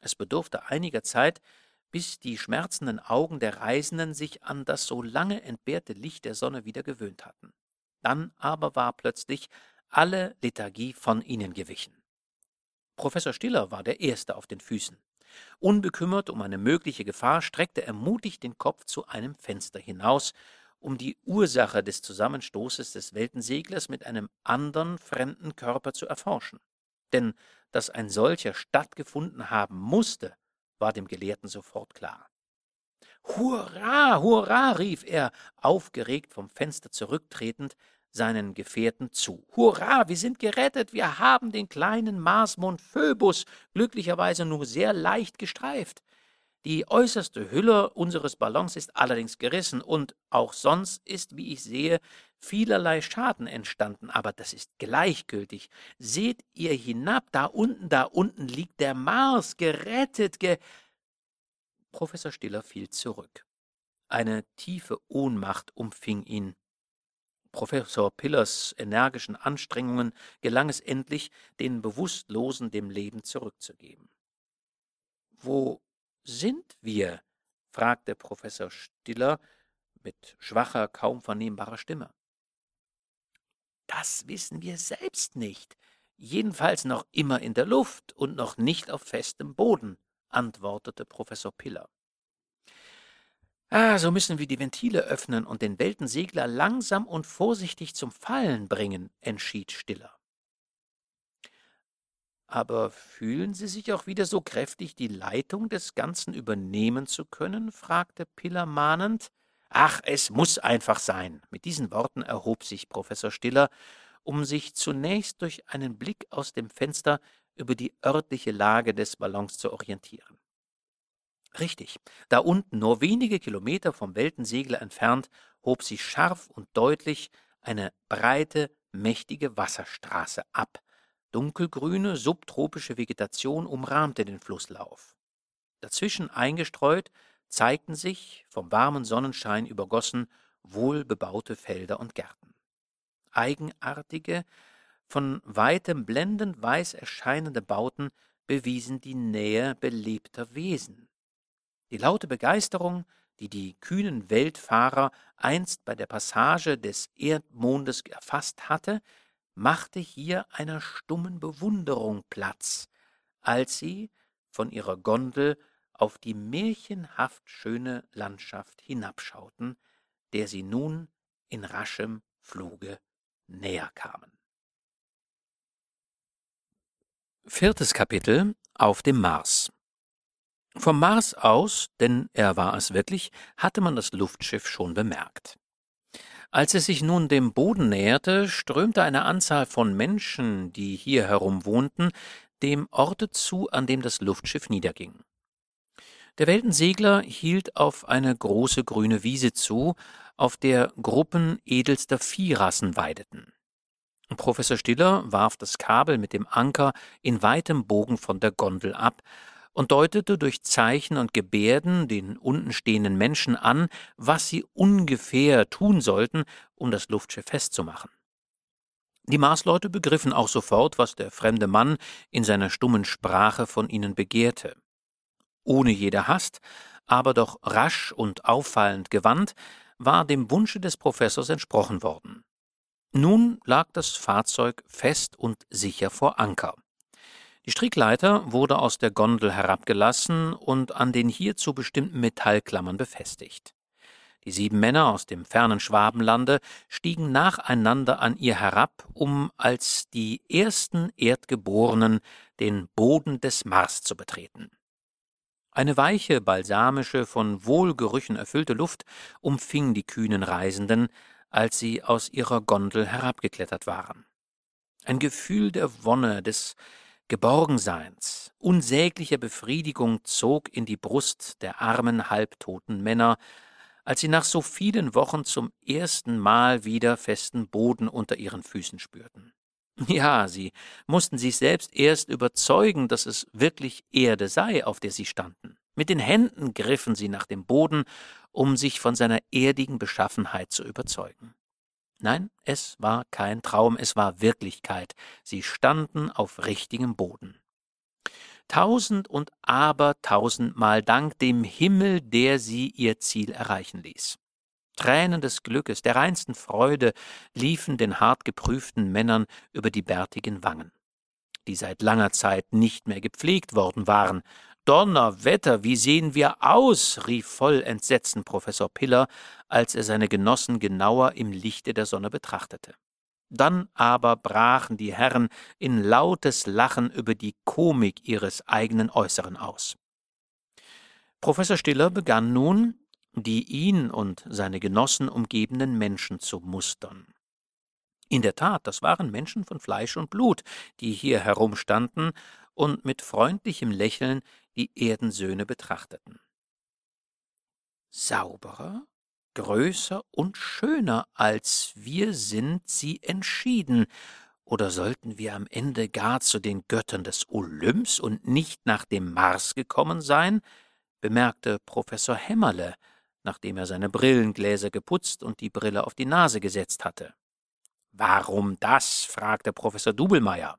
Es bedurfte einiger Zeit, bis die schmerzenden Augen der Reisenden sich an das so lange entbehrte Licht der Sonne wieder gewöhnt hatten. Dann aber war plötzlich alle Lethargie von ihnen gewichen. Professor Stiller war der Erste auf den Füßen. Unbekümmert um eine mögliche Gefahr streckte er mutig den Kopf zu einem Fenster hinaus um die Ursache des Zusammenstoßes des Weltenseglers mit einem andern fremden Körper zu erforschen. Denn dass ein solcher stattgefunden haben musste, war dem Gelehrten sofort klar. Hurra, hurra, rief er, aufgeregt vom Fenster zurücktretend, seinen Gefährten zu. Hurra, wir sind gerettet, wir haben den kleinen Marsmond Phoebus glücklicherweise nur sehr leicht gestreift. Die äußerste Hülle unseres Ballons ist allerdings gerissen und auch sonst ist, wie ich sehe, vielerlei Schaden entstanden, aber das ist gleichgültig. Seht ihr hinab, da unten, da unten liegt der Mars, gerettet, ge. Professor Stiller fiel zurück. Eine tiefe Ohnmacht umfing ihn. Professor Pillers energischen Anstrengungen gelang es endlich, den Bewusstlosen dem Leben zurückzugeben. Wo sind wir? fragte Professor Stiller mit schwacher, kaum vernehmbarer Stimme. Das wissen wir selbst nicht, Jedenfalls noch immer in der Luft und noch nicht auf festem Boden, antwortete Professor Piller. Ah, so müssen wir die Ventile öffnen und den Weltensegler langsam und vorsichtig zum Fallen bringen, entschied Stiller. Aber fühlen Sie sich auch wieder so kräftig, die Leitung des Ganzen übernehmen zu können? fragte Piller mahnend. Ach, es muss einfach sein. Mit diesen Worten erhob sich Professor Stiller, um sich zunächst durch einen Blick aus dem Fenster über die örtliche Lage des Ballons zu orientieren. Richtig, da unten, nur wenige Kilometer vom Weltensegler entfernt, hob sich scharf und deutlich eine breite, mächtige Wasserstraße ab. Dunkelgrüne, subtropische Vegetation umrahmte den Flusslauf. Dazwischen eingestreut zeigten sich, vom warmen Sonnenschein übergossen, wohlbebaute Felder und Gärten. Eigenartige, von weitem blendend weiß erscheinende Bauten bewiesen die Nähe belebter Wesen. Die laute Begeisterung, die die kühnen Weltfahrer einst bei der Passage des Erdmondes erfasst hatte, machte hier einer stummen Bewunderung Platz, als sie von ihrer Gondel auf die märchenhaft schöne Landschaft hinabschauten, der sie nun in raschem Fluge näher kamen. Viertes Kapitel auf dem Mars vom Mars aus, denn er war es wirklich, hatte man das Luftschiff schon bemerkt. Als es sich nun dem Boden näherte, strömte eine Anzahl von Menschen, die hier herum wohnten, dem Orte zu, an dem das Luftschiff niederging. Der Weltensegler hielt auf eine große grüne Wiese zu, auf der Gruppen edelster Viehrassen weideten. Professor Stiller warf das Kabel mit dem Anker in weitem Bogen von der Gondel ab, und deutete durch Zeichen und Gebärden den unten stehenden Menschen an, was sie ungefähr tun sollten, um das Luftschiff festzumachen. Die Marsleute begriffen auch sofort, was der fremde Mann in seiner stummen Sprache von ihnen begehrte. Ohne jede Hast, aber doch rasch und auffallend gewandt, war dem Wunsche des Professors entsprochen worden. Nun lag das Fahrzeug fest und sicher vor Anker. Die Strickleiter wurde aus der Gondel herabgelassen und an den hierzu bestimmten Metallklammern befestigt. Die sieben Männer aus dem fernen Schwabenlande stiegen nacheinander an ihr herab, um als die ersten Erdgeborenen den Boden des Mars zu betreten. Eine weiche, balsamische, von Wohlgerüchen erfüllte Luft umfing die kühnen Reisenden, als sie aus ihrer Gondel herabgeklettert waren. Ein Gefühl der Wonne, des Geborgenseins, unsäglicher Befriedigung zog in die Brust der armen, halbtoten Männer, als sie nach so vielen Wochen zum ersten Mal wieder festen Boden unter ihren Füßen spürten. Ja, sie mussten sich selbst erst überzeugen, dass es wirklich Erde sei, auf der sie standen. Mit den Händen griffen sie nach dem Boden, um sich von seiner erdigen Beschaffenheit zu überzeugen. Nein, es war kein Traum, es war Wirklichkeit. Sie standen auf richtigem Boden. Tausend und abertausendmal Dank dem Himmel, der sie ihr Ziel erreichen ließ. Tränen des Glückes, der reinsten Freude liefen den hart geprüften Männern über die bärtigen Wangen, die seit langer Zeit nicht mehr gepflegt worden waren, Donnerwetter, wie sehen wir aus? rief voll Entsetzen Professor Piller, als er seine Genossen genauer im Lichte der Sonne betrachtete. Dann aber brachen die Herren in lautes Lachen über die Komik ihres eigenen Äußeren aus. Professor Stiller begann nun, die ihn und seine Genossen umgebenden Menschen zu mustern. In der Tat, das waren Menschen von Fleisch und Blut, die hier herumstanden und mit freundlichem Lächeln die Erdensöhne betrachteten. Sauberer, größer und schöner als wir sind sie entschieden, oder sollten wir am Ende gar zu den Göttern des Olymps und nicht nach dem Mars gekommen sein? bemerkte Professor Hämmerle, nachdem er seine Brillengläser geputzt und die Brille auf die Nase gesetzt hatte. Warum das? fragte Professor Dubelmeier.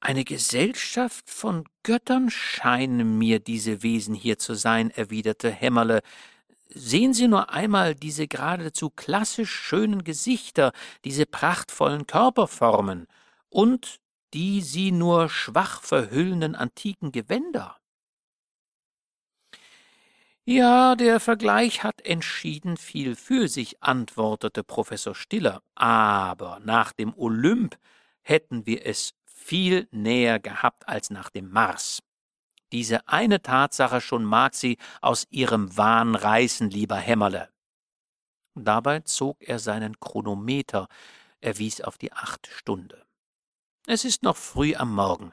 Eine Gesellschaft von Göttern scheinen mir diese Wesen hier zu sein, erwiderte Hämmerle. Sehen Sie nur einmal diese geradezu klassisch schönen Gesichter, diese prachtvollen Körperformen und die sie nur schwach verhüllenden antiken Gewänder. Ja, der Vergleich hat entschieden viel für sich, antwortete Professor Stiller, aber nach dem Olymp hätten wir es viel näher gehabt als nach dem Mars. Diese eine Tatsache schon mag sie aus ihrem Wahn reißen, lieber Hämmerle. Dabei zog er seinen Chronometer, er wies auf die acht Stunde. Es ist noch früh am Morgen.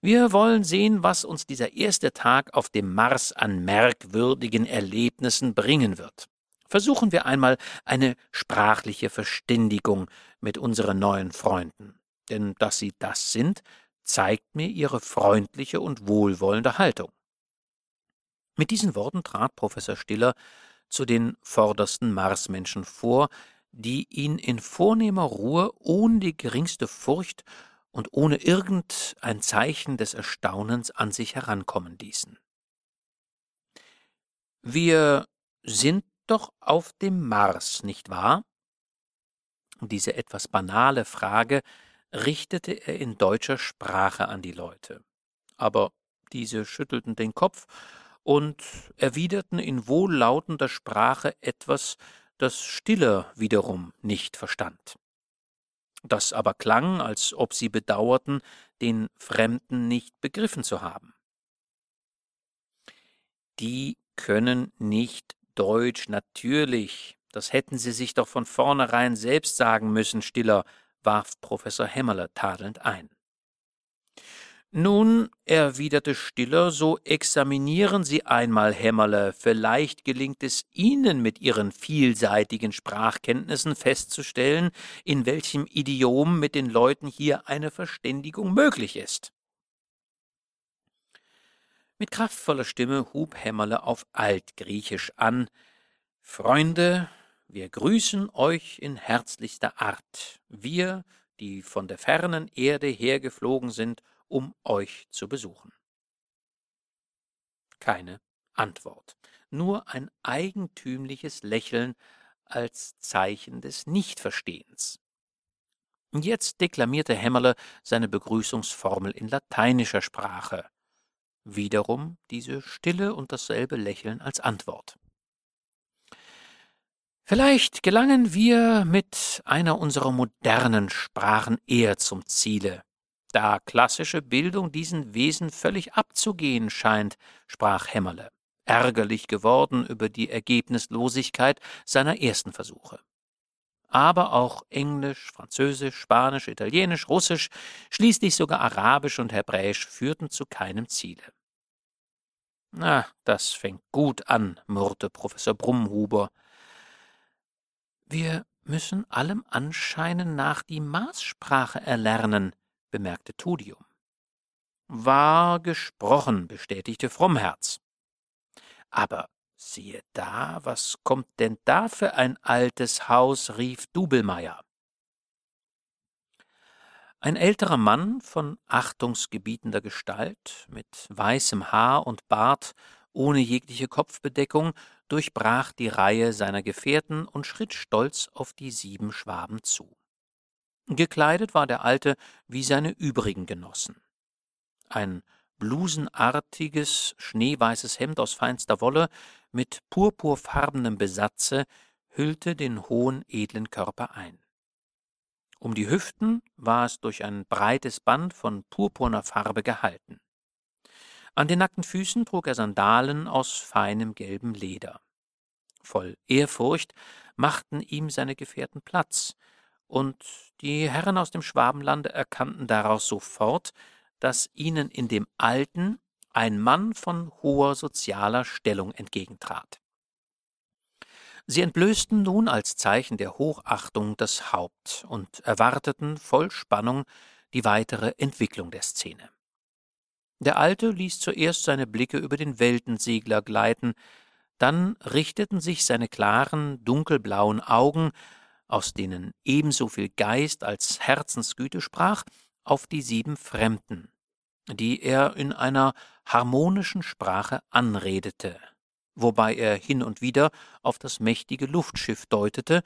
Wir wollen sehen, was uns dieser erste Tag auf dem Mars an merkwürdigen Erlebnissen bringen wird. Versuchen wir einmal eine sprachliche Verständigung mit unseren neuen Freunden. Denn dass sie das sind, zeigt mir ihre freundliche und wohlwollende Haltung. Mit diesen Worten trat Professor Stiller zu den vordersten Marsmenschen vor, die ihn in vornehmer Ruhe ohne die geringste Furcht und ohne irgendein Zeichen des Erstaunens an sich herankommen ließen. Wir sind doch auf dem Mars, nicht wahr? Diese etwas banale Frage richtete er in deutscher Sprache an die Leute. Aber diese schüttelten den Kopf und erwiderten in wohllautender Sprache etwas, das Stiller wiederum nicht verstand. Das aber klang, als ob sie bedauerten, den Fremden nicht begriffen zu haben. Die können nicht Deutsch, natürlich. Das hätten sie sich doch von vornherein selbst sagen müssen, Stiller, warf Professor Hämmerle tadelnd ein. Nun, erwiderte Stiller, so examinieren Sie einmal, Hämmerle, vielleicht gelingt es Ihnen mit Ihren vielseitigen Sprachkenntnissen festzustellen, in welchem Idiom mit den Leuten hier eine Verständigung möglich ist. Mit kraftvoller Stimme hub Hämmerle auf Altgriechisch an Freunde, wir grüßen euch in herzlichster Art, wir, die von der fernen Erde hergeflogen sind, um euch zu besuchen. Keine Antwort, nur ein eigentümliches Lächeln als Zeichen des Nichtverstehens. Jetzt deklamierte Hämmerle seine Begrüßungsformel in lateinischer Sprache. Wiederum diese Stille und dasselbe Lächeln als Antwort. Vielleicht gelangen wir mit einer unserer modernen Sprachen eher zum Ziele, da klassische Bildung diesen Wesen völlig abzugehen scheint, sprach Hämmerle, ärgerlich geworden über die Ergebnislosigkeit seiner ersten Versuche. Aber auch Englisch, Französisch, Spanisch, Italienisch, Russisch, schließlich sogar Arabisch und Hebräisch führten zu keinem Ziele. Na, das fängt gut an, murrte Professor Brummhuber. Wir müssen allem Anscheinen nach die Maßsprache erlernen, bemerkte Tudium. Wahr gesprochen, bestätigte Frommherz. Aber siehe da, was kommt denn da für ein altes Haus, rief Dubelmeier. Ein älterer Mann von achtungsgebietender Gestalt, mit weißem Haar und Bart, ohne jegliche Kopfbedeckung, durchbrach die Reihe seiner Gefährten und schritt stolz auf die sieben Schwaben zu. Gekleidet war der Alte wie seine übrigen Genossen. Ein blusenartiges, schneeweißes Hemd aus feinster Wolle mit purpurfarbenem Besatze hüllte den hohen, edlen Körper ein. Um die Hüften war es durch ein breites Band von purpurner Farbe gehalten. An den nackten Füßen trug er Sandalen aus feinem gelbem Leder. Voll Ehrfurcht machten ihm seine Gefährten Platz, und die Herren aus dem Schwabenlande erkannten daraus sofort, dass ihnen in dem Alten ein Mann von hoher sozialer Stellung entgegentrat. Sie entblößten nun als Zeichen der Hochachtung das Haupt und erwarteten voll Spannung die weitere Entwicklung der Szene. Der Alte ließ zuerst seine Blicke über den Weltensegler gleiten, dann richteten sich seine klaren, dunkelblauen Augen aus denen ebenso viel Geist als Herzensgüte sprach, auf die sieben Fremden, die er in einer harmonischen Sprache anredete, wobei er hin und wieder auf das mächtige Luftschiff deutete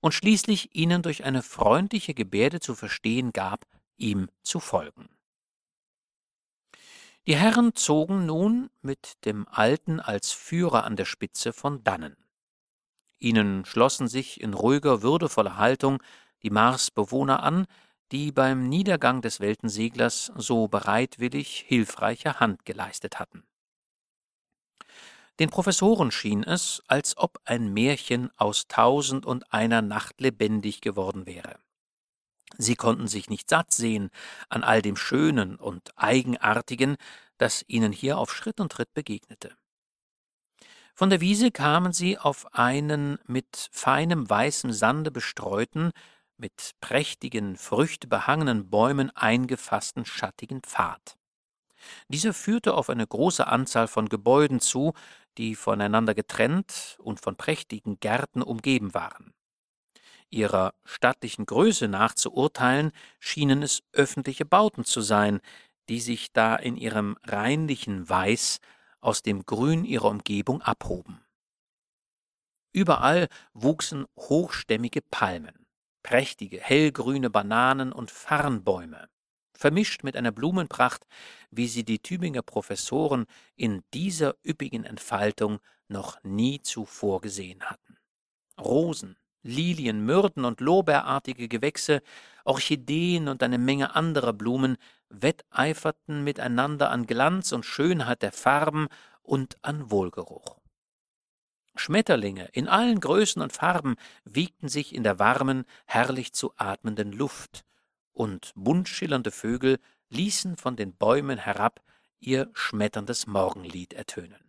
und schließlich ihnen durch eine freundliche Gebärde zu verstehen gab, ihm zu folgen. Die Herren zogen nun mit dem Alten als Führer an der Spitze von dannen. Ihnen schlossen sich in ruhiger, würdevoller Haltung die Marsbewohner an, die beim Niedergang des Weltenseglers so bereitwillig hilfreiche Hand geleistet hatten. Den Professoren schien es, als ob ein Märchen aus tausend und einer Nacht lebendig geworden wäre. Sie konnten sich nicht satt sehen an all dem Schönen und Eigenartigen, das ihnen hier auf Schritt und Tritt begegnete. Von der Wiese kamen sie auf einen mit feinem weißem Sande bestreuten, mit prächtigen, früchtebehangenen Bäumen eingefassten schattigen Pfad. Dieser führte auf eine große Anzahl von Gebäuden zu, die voneinander getrennt und von prächtigen Gärten umgeben waren. Ihrer stattlichen Größe nach zu urteilen, schienen es öffentliche Bauten zu sein, die sich da in ihrem reinlichen Weiß aus dem Grün ihrer Umgebung abhoben. Überall wuchsen hochstämmige Palmen, prächtige hellgrüne Bananen und Farnbäume, vermischt mit einer Blumenpracht, wie sie die Tübinger Professoren in dieser üppigen Entfaltung noch nie zuvor gesehen hatten. Rosen, Lilien, Myrten und Lorbeerartige Gewächse, Orchideen und eine Menge anderer Blumen wetteiferten miteinander an Glanz und Schönheit der Farben und an Wohlgeruch. Schmetterlinge in allen Größen und Farben wiegten sich in der warmen, herrlich zu atmenden Luft, und buntschillernde Vögel ließen von den Bäumen herab ihr schmetterndes Morgenlied ertönen.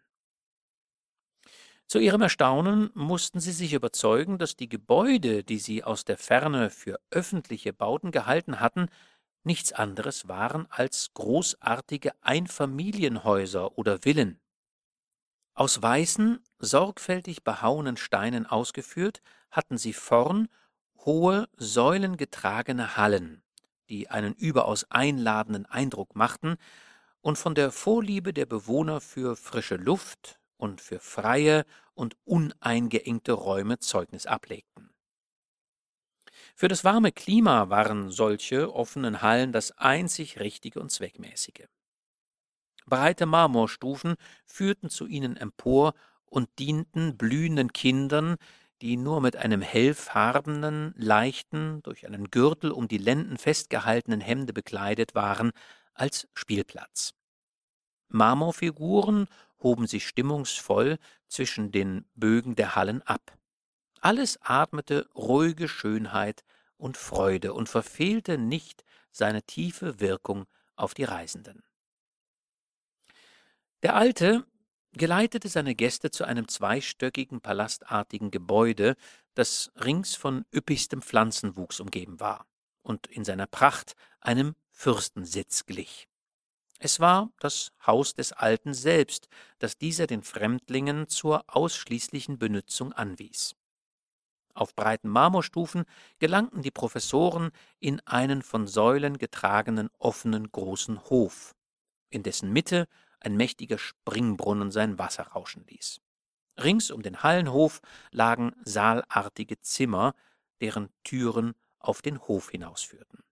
Zu ihrem Erstaunen mussten sie sich überzeugen, dass die Gebäude, die sie aus der Ferne für öffentliche Bauten gehalten hatten, nichts anderes waren als großartige Einfamilienhäuser oder Villen. Aus weißen, sorgfältig behauenen Steinen ausgeführt, hatten sie vorn hohe, säulengetragene Hallen, die einen überaus einladenden Eindruck machten und von der Vorliebe der Bewohner für frische Luft, und für freie und uneingeengte Räume Zeugnis ablegten. Für das warme Klima waren solche offenen Hallen das einzig Richtige und Zweckmäßige. Breite Marmorstufen führten zu ihnen empor und dienten blühenden Kindern, die nur mit einem hellfarbenen, leichten, durch einen Gürtel um die Lenden festgehaltenen Hemde bekleidet waren, als Spielplatz. Marmorfiguren hoben sich stimmungsvoll zwischen den Bögen der Hallen ab. Alles atmete ruhige Schönheit und Freude und verfehlte nicht seine tiefe Wirkung auf die Reisenden. Der Alte geleitete seine Gäste zu einem zweistöckigen palastartigen Gebäude, das rings von üppigstem Pflanzenwuchs umgeben war und in seiner Pracht einem Fürstensitz glich. Es war das Haus des Alten selbst, das dieser den Fremdlingen zur ausschließlichen Benützung anwies. Auf breiten Marmorstufen gelangten die Professoren in einen von Säulen getragenen offenen großen Hof, in dessen Mitte ein mächtiger Springbrunnen sein Wasser rauschen ließ. Rings um den Hallenhof lagen saalartige Zimmer, deren Türen auf den Hof hinausführten.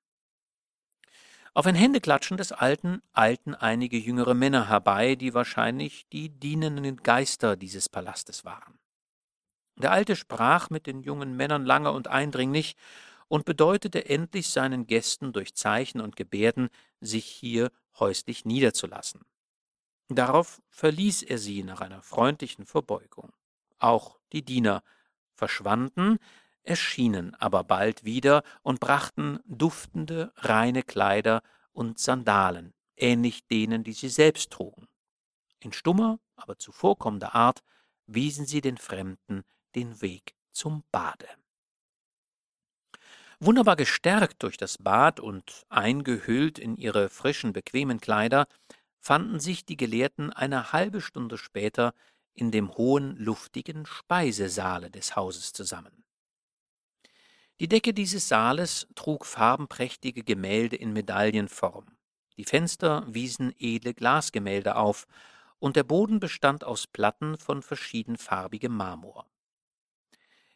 Auf ein Händeklatschen des Alten eilten einige jüngere Männer herbei, die wahrscheinlich die dienenden Geister dieses Palastes waren. Der Alte sprach mit den jungen Männern lange und eindringlich und bedeutete endlich seinen Gästen durch Zeichen und Gebärden, sich hier häuslich niederzulassen. Darauf verließ er sie nach einer freundlichen Verbeugung. Auch die Diener verschwanden, erschienen aber bald wieder und brachten duftende, reine Kleider und Sandalen, ähnlich denen, die sie selbst trugen. In stummer, aber zuvorkommender Art wiesen sie den Fremden den Weg zum Bade. Wunderbar gestärkt durch das Bad und eingehüllt in ihre frischen, bequemen Kleider, fanden sich die Gelehrten eine halbe Stunde später in dem hohen, luftigen Speisesaale des Hauses zusammen. Die Decke dieses Saales trug farbenprächtige Gemälde in Medaillenform. Die Fenster wiesen edle Glasgemälde auf, und der Boden bestand aus Platten von verschiedenfarbigem Marmor.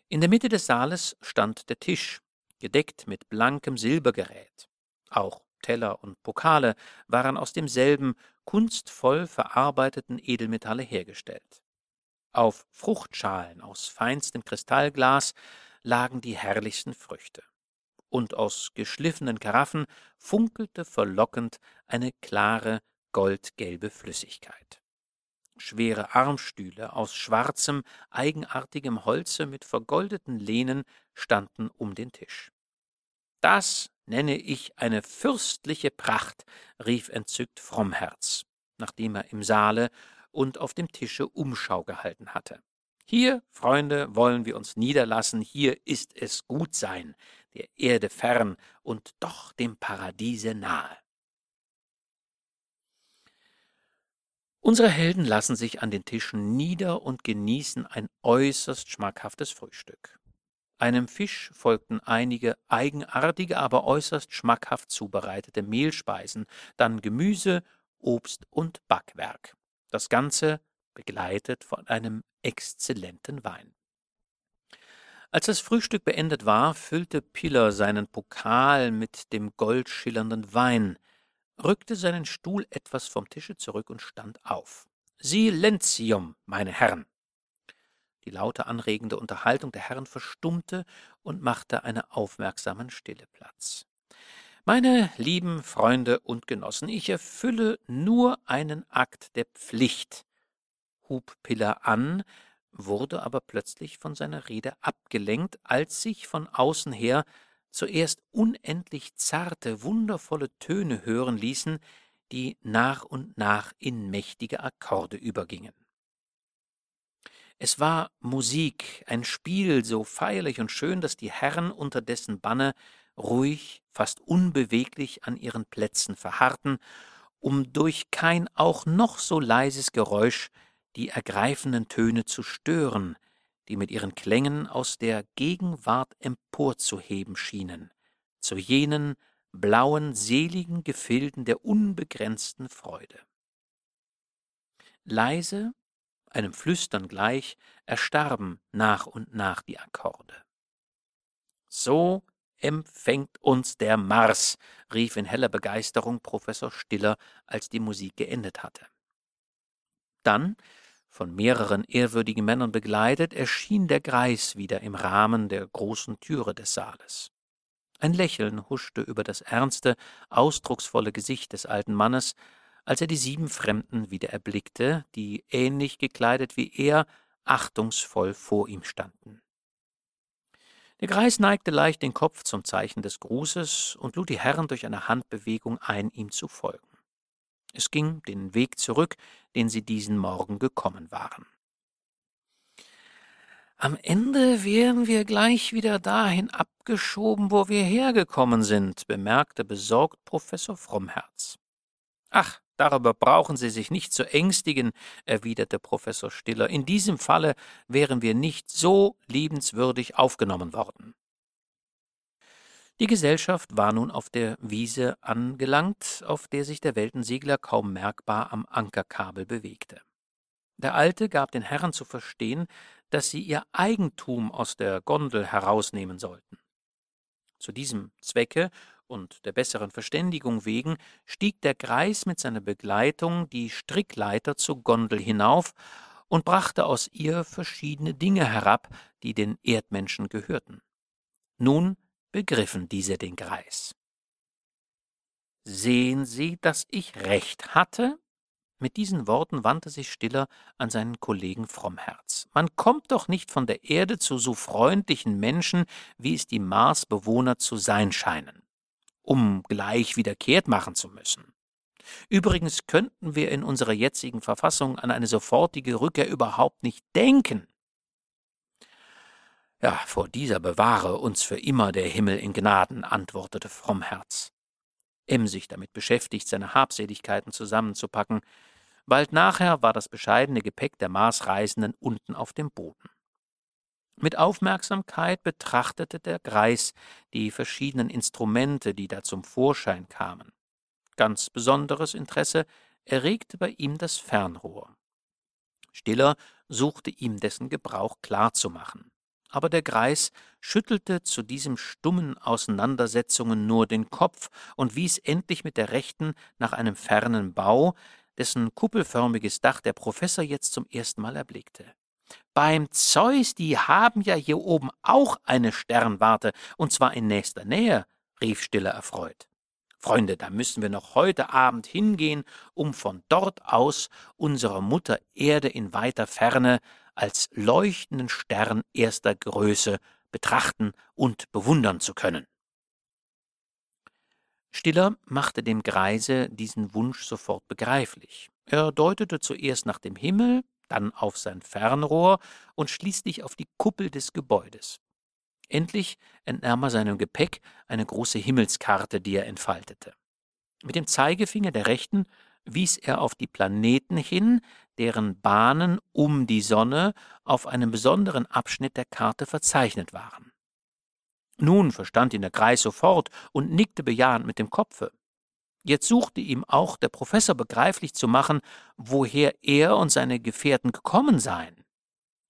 In der Mitte des Saales stand der Tisch, gedeckt mit blankem Silbergerät. Auch Teller und Pokale waren aus demselben kunstvoll verarbeiteten Edelmetalle hergestellt. Auf Fruchtschalen aus feinstem Kristallglas lagen die herrlichsten Früchte. Und aus geschliffenen Karaffen funkelte verlockend eine klare, goldgelbe Flüssigkeit. Schwere Armstühle aus schwarzem, eigenartigem Holze mit vergoldeten Lehnen standen um den Tisch. Das nenne ich eine fürstliche Pracht, rief entzückt Frommherz, nachdem er im Saale und auf dem Tische Umschau gehalten hatte. Hier, Freunde, wollen wir uns niederlassen, hier ist es gut sein, der Erde fern und doch dem Paradiese nahe. Unsere Helden lassen sich an den Tischen nieder und genießen ein äußerst schmackhaftes Frühstück. Einem Fisch folgten einige eigenartige, aber äußerst schmackhaft zubereitete Mehlspeisen, dann Gemüse, Obst und Backwerk. Das Ganze begleitet von einem exzellenten Wein. Als das Frühstück beendet war, füllte Piller seinen Pokal mit dem goldschillernden Wein, rückte seinen Stuhl etwas vom Tische zurück und stand auf. Silentium, meine Herren! Die laute, anregende Unterhaltung der Herren verstummte und machte einer aufmerksamen Stille Platz. Meine lieben Freunde und Genossen, ich erfülle nur einen Akt der Pflicht, hub Piller an, wurde aber plötzlich von seiner Rede abgelenkt, als sich von außen her zuerst unendlich zarte, wundervolle Töne hören ließen, die nach und nach in mächtige Akkorde übergingen. Es war Musik, ein Spiel so feierlich und schön, dass die Herren unter dessen Banne ruhig, fast unbeweglich an ihren Plätzen verharrten, um durch kein auch noch so leises Geräusch die ergreifenden Töne zu stören, die mit ihren Klängen aus der Gegenwart emporzuheben schienen, zu jenen blauen, seligen Gefilden der unbegrenzten Freude. Leise, einem Flüstern gleich, erstarben nach und nach die Akkorde. So empfängt uns der Mars, rief in heller Begeisterung Professor Stiller, als die Musik geendet hatte. Dann von mehreren ehrwürdigen Männern begleitet, erschien der Greis wieder im Rahmen der großen Türe des Saales. Ein Lächeln huschte über das ernste, ausdrucksvolle Gesicht des alten Mannes, als er die sieben Fremden wieder erblickte, die, ähnlich gekleidet wie er, achtungsvoll vor ihm standen. Der Greis neigte leicht den Kopf zum Zeichen des Grußes und lud die Herren durch eine Handbewegung ein, ihm zu folgen. Es ging den Weg zurück, den sie diesen Morgen gekommen waren. Am Ende wären wir gleich wieder dahin abgeschoben, wo wir hergekommen sind, bemerkte besorgt Professor Frommherz. Ach, darüber brauchen Sie sich nicht zu ängstigen, erwiderte Professor Stiller. In diesem Falle wären wir nicht so liebenswürdig aufgenommen worden. Die Gesellschaft war nun auf der Wiese angelangt, auf der sich der Weltensegler kaum merkbar am Ankerkabel bewegte. Der Alte gab den Herren zu verstehen, dass sie ihr Eigentum aus der Gondel herausnehmen sollten. Zu diesem Zwecke und der besseren Verständigung wegen stieg der Greis mit seiner Begleitung die Strickleiter zur Gondel hinauf und brachte aus ihr verschiedene Dinge herab, die den Erdmenschen gehörten. Nun begriffen diese den Greis. Sehen Sie, dass ich recht hatte? Mit diesen Worten wandte sich Stiller an seinen Kollegen Frommherz. Man kommt doch nicht von der Erde zu so freundlichen Menschen, wie es die Marsbewohner zu sein scheinen, um gleich wieder kehrt machen zu müssen. Übrigens könnten wir in unserer jetzigen Verfassung an eine sofortige Rückkehr überhaupt nicht denken. Ja, vor dieser bewahre uns für immer der Himmel in Gnaden, antwortete Frommherz. Emsig damit beschäftigt, seine Habseligkeiten zusammenzupacken. Bald nachher war das bescheidene Gepäck der Marsreisenden unten auf dem Boden. Mit Aufmerksamkeit betrachtete der Greis die verschiedenen Instrumente, die da zum Vorschein kamen. Ganz besonderes Interesse erregte bei ihm das Fernrohr. Stiller suchte ihm dessen Gebrauch klarzumachen. Aber der Greis schüttelte zu diesem stummen Auseinandersetzungen nur den Kopf und wies endlich mit der rechten nach einem fernen Bau, dessen kuppelförmiges Dach der Professor jetzt zum ersten Mal erblickte. Beim Zeus, die haben ja hier oben auch eine Sternwarte, und zwar in nächster Nähe, rief Stiller erfreut. Freunde, da müssen wir noch heute Abend hingehen, um von dort aus unserer Mutter Erde in weiter Ferne als leuchtenden Stern erster Größe betrachten und bewundern zu können. Stiller machte dem Greise diesen Wunsch sofort begreiflich. Er deutete zuerst nach dem Himmel, dann auf sein Fernrohr und schließlich auf die Kuppel des Gebäudes. Endlich entnahm er seinem Gepäck eine große Himmelskarte, die er entfaltete. Mit dem Zeigefinger der rechten wies er auf die Planeten hin, deren Bahnen um die Sonne auf einem besonderen Abschnitt der Karte verzeichnet waren. Nun verstand ihn der Greis sofort und nickte bejahend mit dem Kopfe. Jetzt suchte ihm auch der Professor begreiflich zu machen, woher er und seine Gefährten gekommen seien.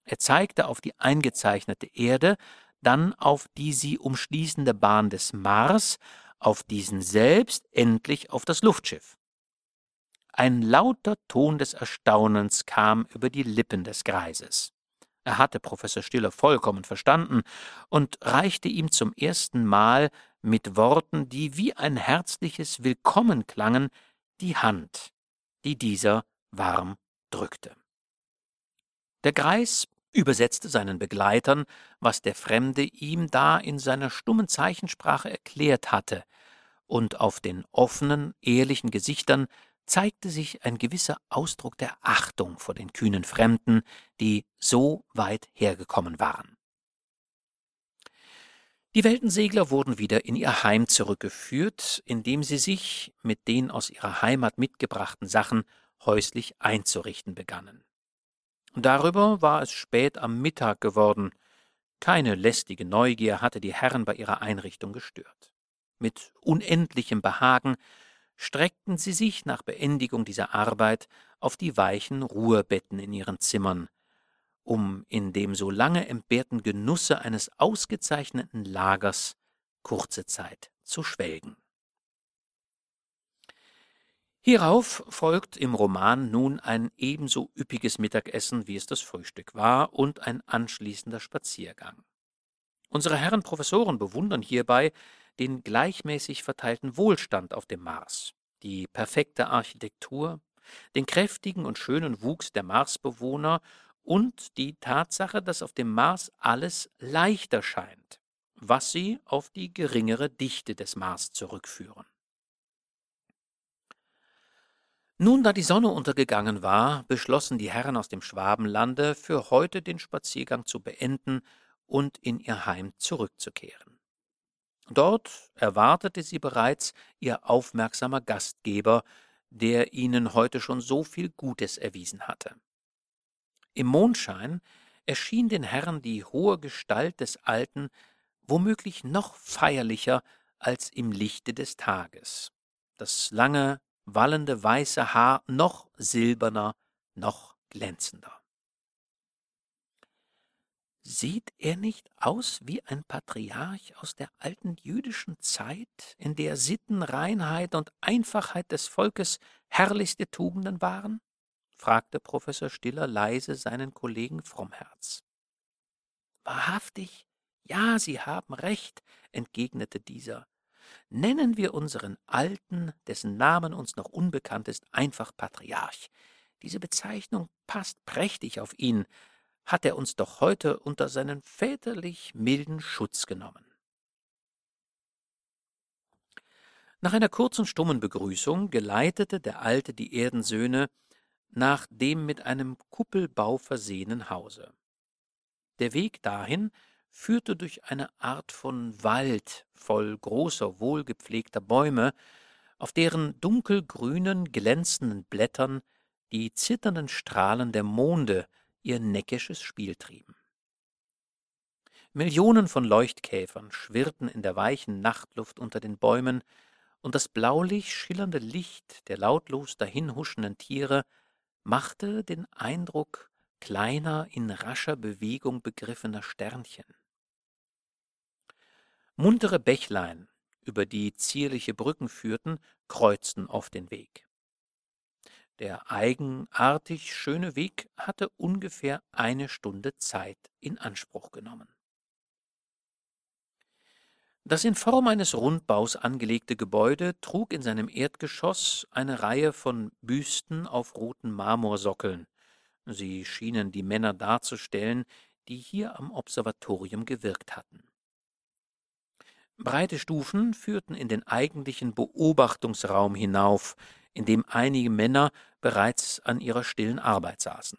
Er zeigte auf die eingezeichnete Erde, dann auf die sie umschließende Bahn des Mars, auf diesen selbst, endlich auf das Luftschiff. Ein lauter Ton des Erstaunens kam über die Lippen des Greises. Er hatte Professor Stiller vollkommen verstanden und reichte ihm zum ersten Mal mit Worten, die wie ein herzliches Willkommen klangen, die Hand, die dieser warm drückte. Der Greis übersetzte seinen Begleitern, was der Fremde ihm da in seiner stummen Zeichensprache erklärt hatte, und auf den offenen, ehrlichen Gesichtern zeigte sich ein gewisser Ausdruck der Achtung vor den kühnen Fremden, die so weit hergekommen waren. Die Weltensegler wurden wieder in ihr Heim zurückgeführt, indem sie sich mit den aus ihrer Heimat mitgebrachten Sachen häuslich einzurichten begannen. Darüber war es spät am Mittag geworden. Keine lästige Neugier hatte die Herren bei ihrer Einrichtung gestört. Mit unendlichem Behagen streckten sie sich nach Beendigung dieser Arbeit auf die weichen Ruhebetten in ihren Zimmern, um in dem so lange entbehrten Genusse eines ausgezeichneten Lagers kurze Zeit zu schwelgen. Hierauf folgt im Roman nun ein ebenso üppiges Mittagessen, wie es das Frühstück war, und ein anschließender Spaziergang. Unsere Herren Professoren bewundern hierbei den gleichmäßig verteilten Wohlstand auf dem Mars, die perfekte Architektur, den kräftigen und schönen Wuchs der Marsbewohner und die Tatsache, dass auf dem Mars alles leichter scheint, was sie auf die geringere Dichte des Mars zurückführen. Nun, da die Sonne untergegangen war, beschlossen die Herren aus dem Schwabenlande, für heute den Spaziergang zu beenden und in ihr Heim zurückzukehren. Dort erwartete sie bereits ihr aufmerksamer Gastgeber, der ihnen heute schon so viel Gutes erwiesen hatte. Im Mondschein erschien den Herren die hohe Gestalt des Alten womöglich noch feierlicher als im Lichte des Tages. Das lange, wallende weiße Haar noch silberner, noch glänzender. Sieht er nicht aus wie ein Patriarch aus der alten jüdischen Zeit, in der Sitten, Reinheit und Einfachheit des Volkes herrlichste Tugenden waren? fragte Professor Stiller leise seinen Kollegen Frommherz. Wahrhaftig, ja, Sie haben recht, entgegnete dieser. Nennen wir unseren Alten, dessen Namen uns noch unbekannt ist, einfach Patriarch. Diese Bezeichnung passt prächtig auf ihn, hat er uns doch heute unter seinen väterlich milden Schutz genommen. Nach einer kurzen stummen Begrüßung geleitete der Alte die Erdensöhne nach dem mit einem Kuppelbau versehenen Hause. Der Weg dahin führte durch eine Art von Wald voll großer, wohlgepflegter Bäume, auf deren dunkelgrünen, glänzenden Blättern die zitternden Strahlen der Monde ihr neckisches Spiel trieben. Millionen von Leuchtkäfern schwirrten in der weichen Nachtluft unter den Bäumen, und das blaulich schillernde Licht der lautlos dahinhuschenden Tiere machte den Eindruck kleiner, in rascher Bewegung begriffener Sternchen. Muntere Bächlein, über die zierliche Brücken führten, kreuzten auf den Weg. Der eigenartig schöne Weg hatte ungefähr eine Stunde Zeit in Anspruch genommen. Das in Form eines Rundbaus angelegte Gebäude trug in seinem Erdgeschoss eine Reihe von Büsten auf roten Marmorsockeln. Sie schienen die Männer darzustellen, die hier am Observatorium gewirkt hatten. Breite Stufen führten in den eigentlichen Beobachtungsraum hinauf, in dem einige Männer bereits an ihrer stillen Arbeit saßen.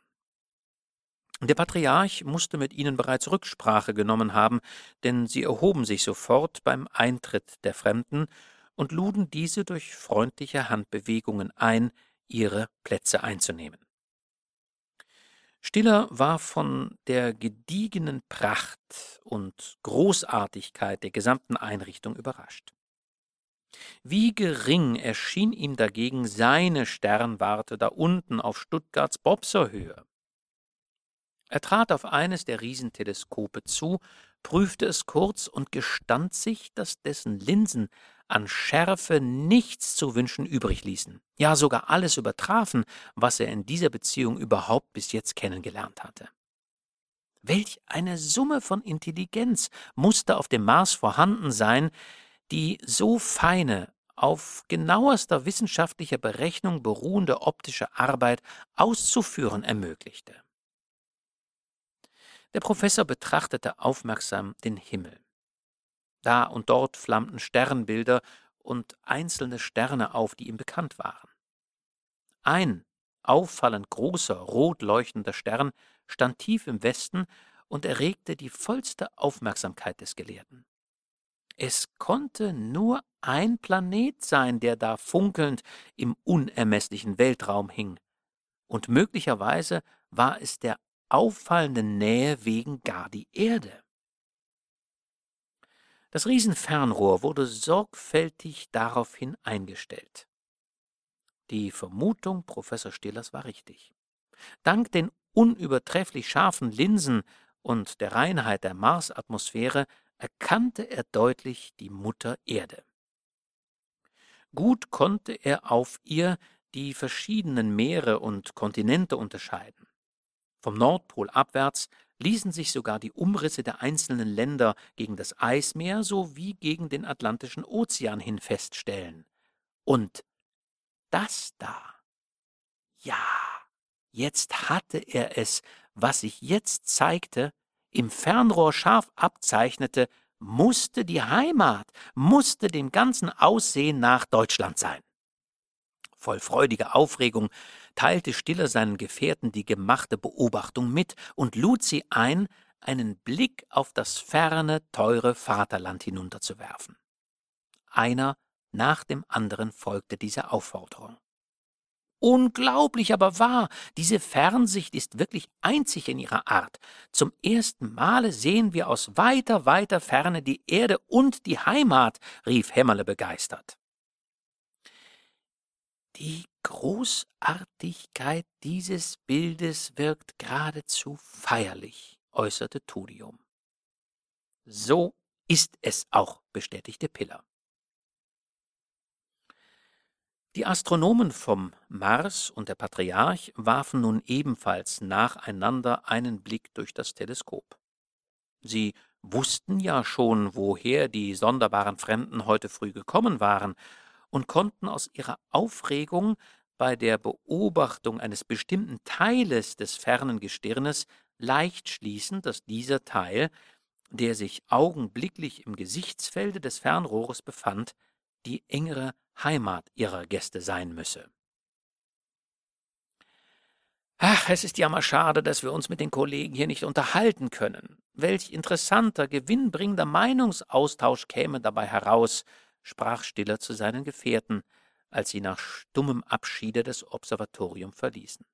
Der Patriarch musste mit ihnen bereits Rücksprache genommen haben, denn sie erhoben sich sofort beim Eintritt der Fremden und luden diese durch freundliche Handbewegungen ein, ihre Plätze einzunehmen. Stiller war von der gediegenen Pracht und Großartigkeit der gesamten Einrichtung überrascht. Wie gering erschien ihm dagegen seine Sternwarte da unten auf Stuttgarts Bobserhöhe. Er trat auf eines der Riesenteleskope zu, prüfte es kurz und gestand sich, dass dessen Linsen an Schärfe nichts zu wünschen übrig ließen, ja sogar alles übertrafen, was er in dieser Beziehung überhaupt bis jetzt kennengelernt hatte. Welch eine Summe von Intelligenz musste auf dem Mars vorhanden sein, die so feine, auf genauester wissenschaftlicher Berechnung beruhende optische Arbeit auszuführen ermöglichte. Der Professor betrachtete aufmerksam den Himmel. Da und dort flammten Sternbilder und einzelne Sterne auf, die ihm bekannt waren. Ein auffallend großer, rot leuchtender Stern stand tief im Westen und erregte die vollste Aufmerksamkeit des Gelehrten. Es konnte nur ein Planet sein, der da funkelnd im unermesslichen Weltraum hing, und möglicherweise war es der auffallenden Nähe wegen gar die Erde. Das Riesenfernrohr wurde sorgfältig daraufhin eingestellt. Die Vermutung Professor Stillers war richtig. Dank den unübertrefflich scharfen Linsen und der Reinheit der Marsatmosphäre erkannte er deutlich die Mutter Erde. Gut konnte er auf ihr die verschiedenen Meere und Kontinente unterscheiden. Vom Nordpol abwärts ließen sich sogar die Umrisse der einzelnen Länder gegen das Eismeer sowie gegen den Atlantischen Ozean hin feststellen. Und das da. Ja, jetzt hatte er es, was sich jetzt zeigte, im Fernrohr scharf abzeichnete, musste die Heimat, musste dem ganzen Aussehen nach Deutschland sein. Voll freudiger Aufregung teilte Stiller seinen Gefährten die gemachte Beobachtung mit und lud sie ein, einen Blick auf das ferne, teure Vaterland hinunterzuwerfen. Einer nach dem anderen folgte dieser Aufforderung. Unglaublich aber wahr, diese Fernsicht ist wirklich einzig in ihrer Art. Zum ersten Male sehen wir aus weiter, weiter Ferne die Erde und die Heimat, rief Hämmerle begeistert. Die Großartigkeit dieses Bildes wirkt geradezu feierlich, äußerte Tudium. So ist es auch, bestätigte Piller. Die Astronomen vom Mars und der Patriarch warfen nun ebenfalls nacheinander einen Blick durch das Teleskop. Sie wussten ja schon, woher die sonderbaren Fremden heute früh gekommen waren, und konnten aus ihrer Aufregung bei der Beobachtung eines bestimmten Teiles des fernen Gestirnes leicht schließen, dass dieser Teil, der sich augenblicklich im Gesichtsfelde des Fernrohres befand, die engere Heimat ihrer Gäste sein müsse. Ach, es ist ja mal schade, dass wir uns mit den Kollegen hier nicht unterhalten können. Welch interessanter, gewinnbringender Meinungsaustausch käme dabei heraus, sprach Stiller zu seinen Gefährten, als sie nach stummem Abschiede das Observatorium verließen.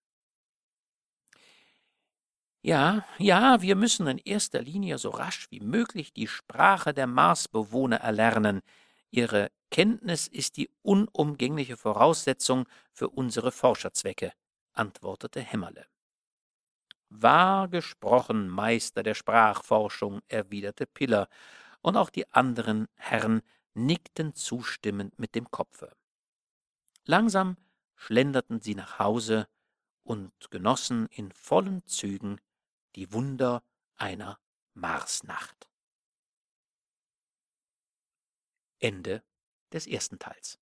Ja, ja, wir müssen in erster Linie so rasch wie möglich die Sprache der Marsbewohner erlernen, ihre Kenntnis ist die unumgängliche Voraussetzung für unsere Forscherzwecke, antwortete Hämmerle. Wahr gesprochen, Meister der Sprachforschung, erwiderte Piller, und auch die anderen Herren nickten zustimmend mit dem Kopfe. Langsam schlenderten sie nach Hause und genossen in vollen Zügen die Wunder einer Marsnacht. Ende des ersten Teils.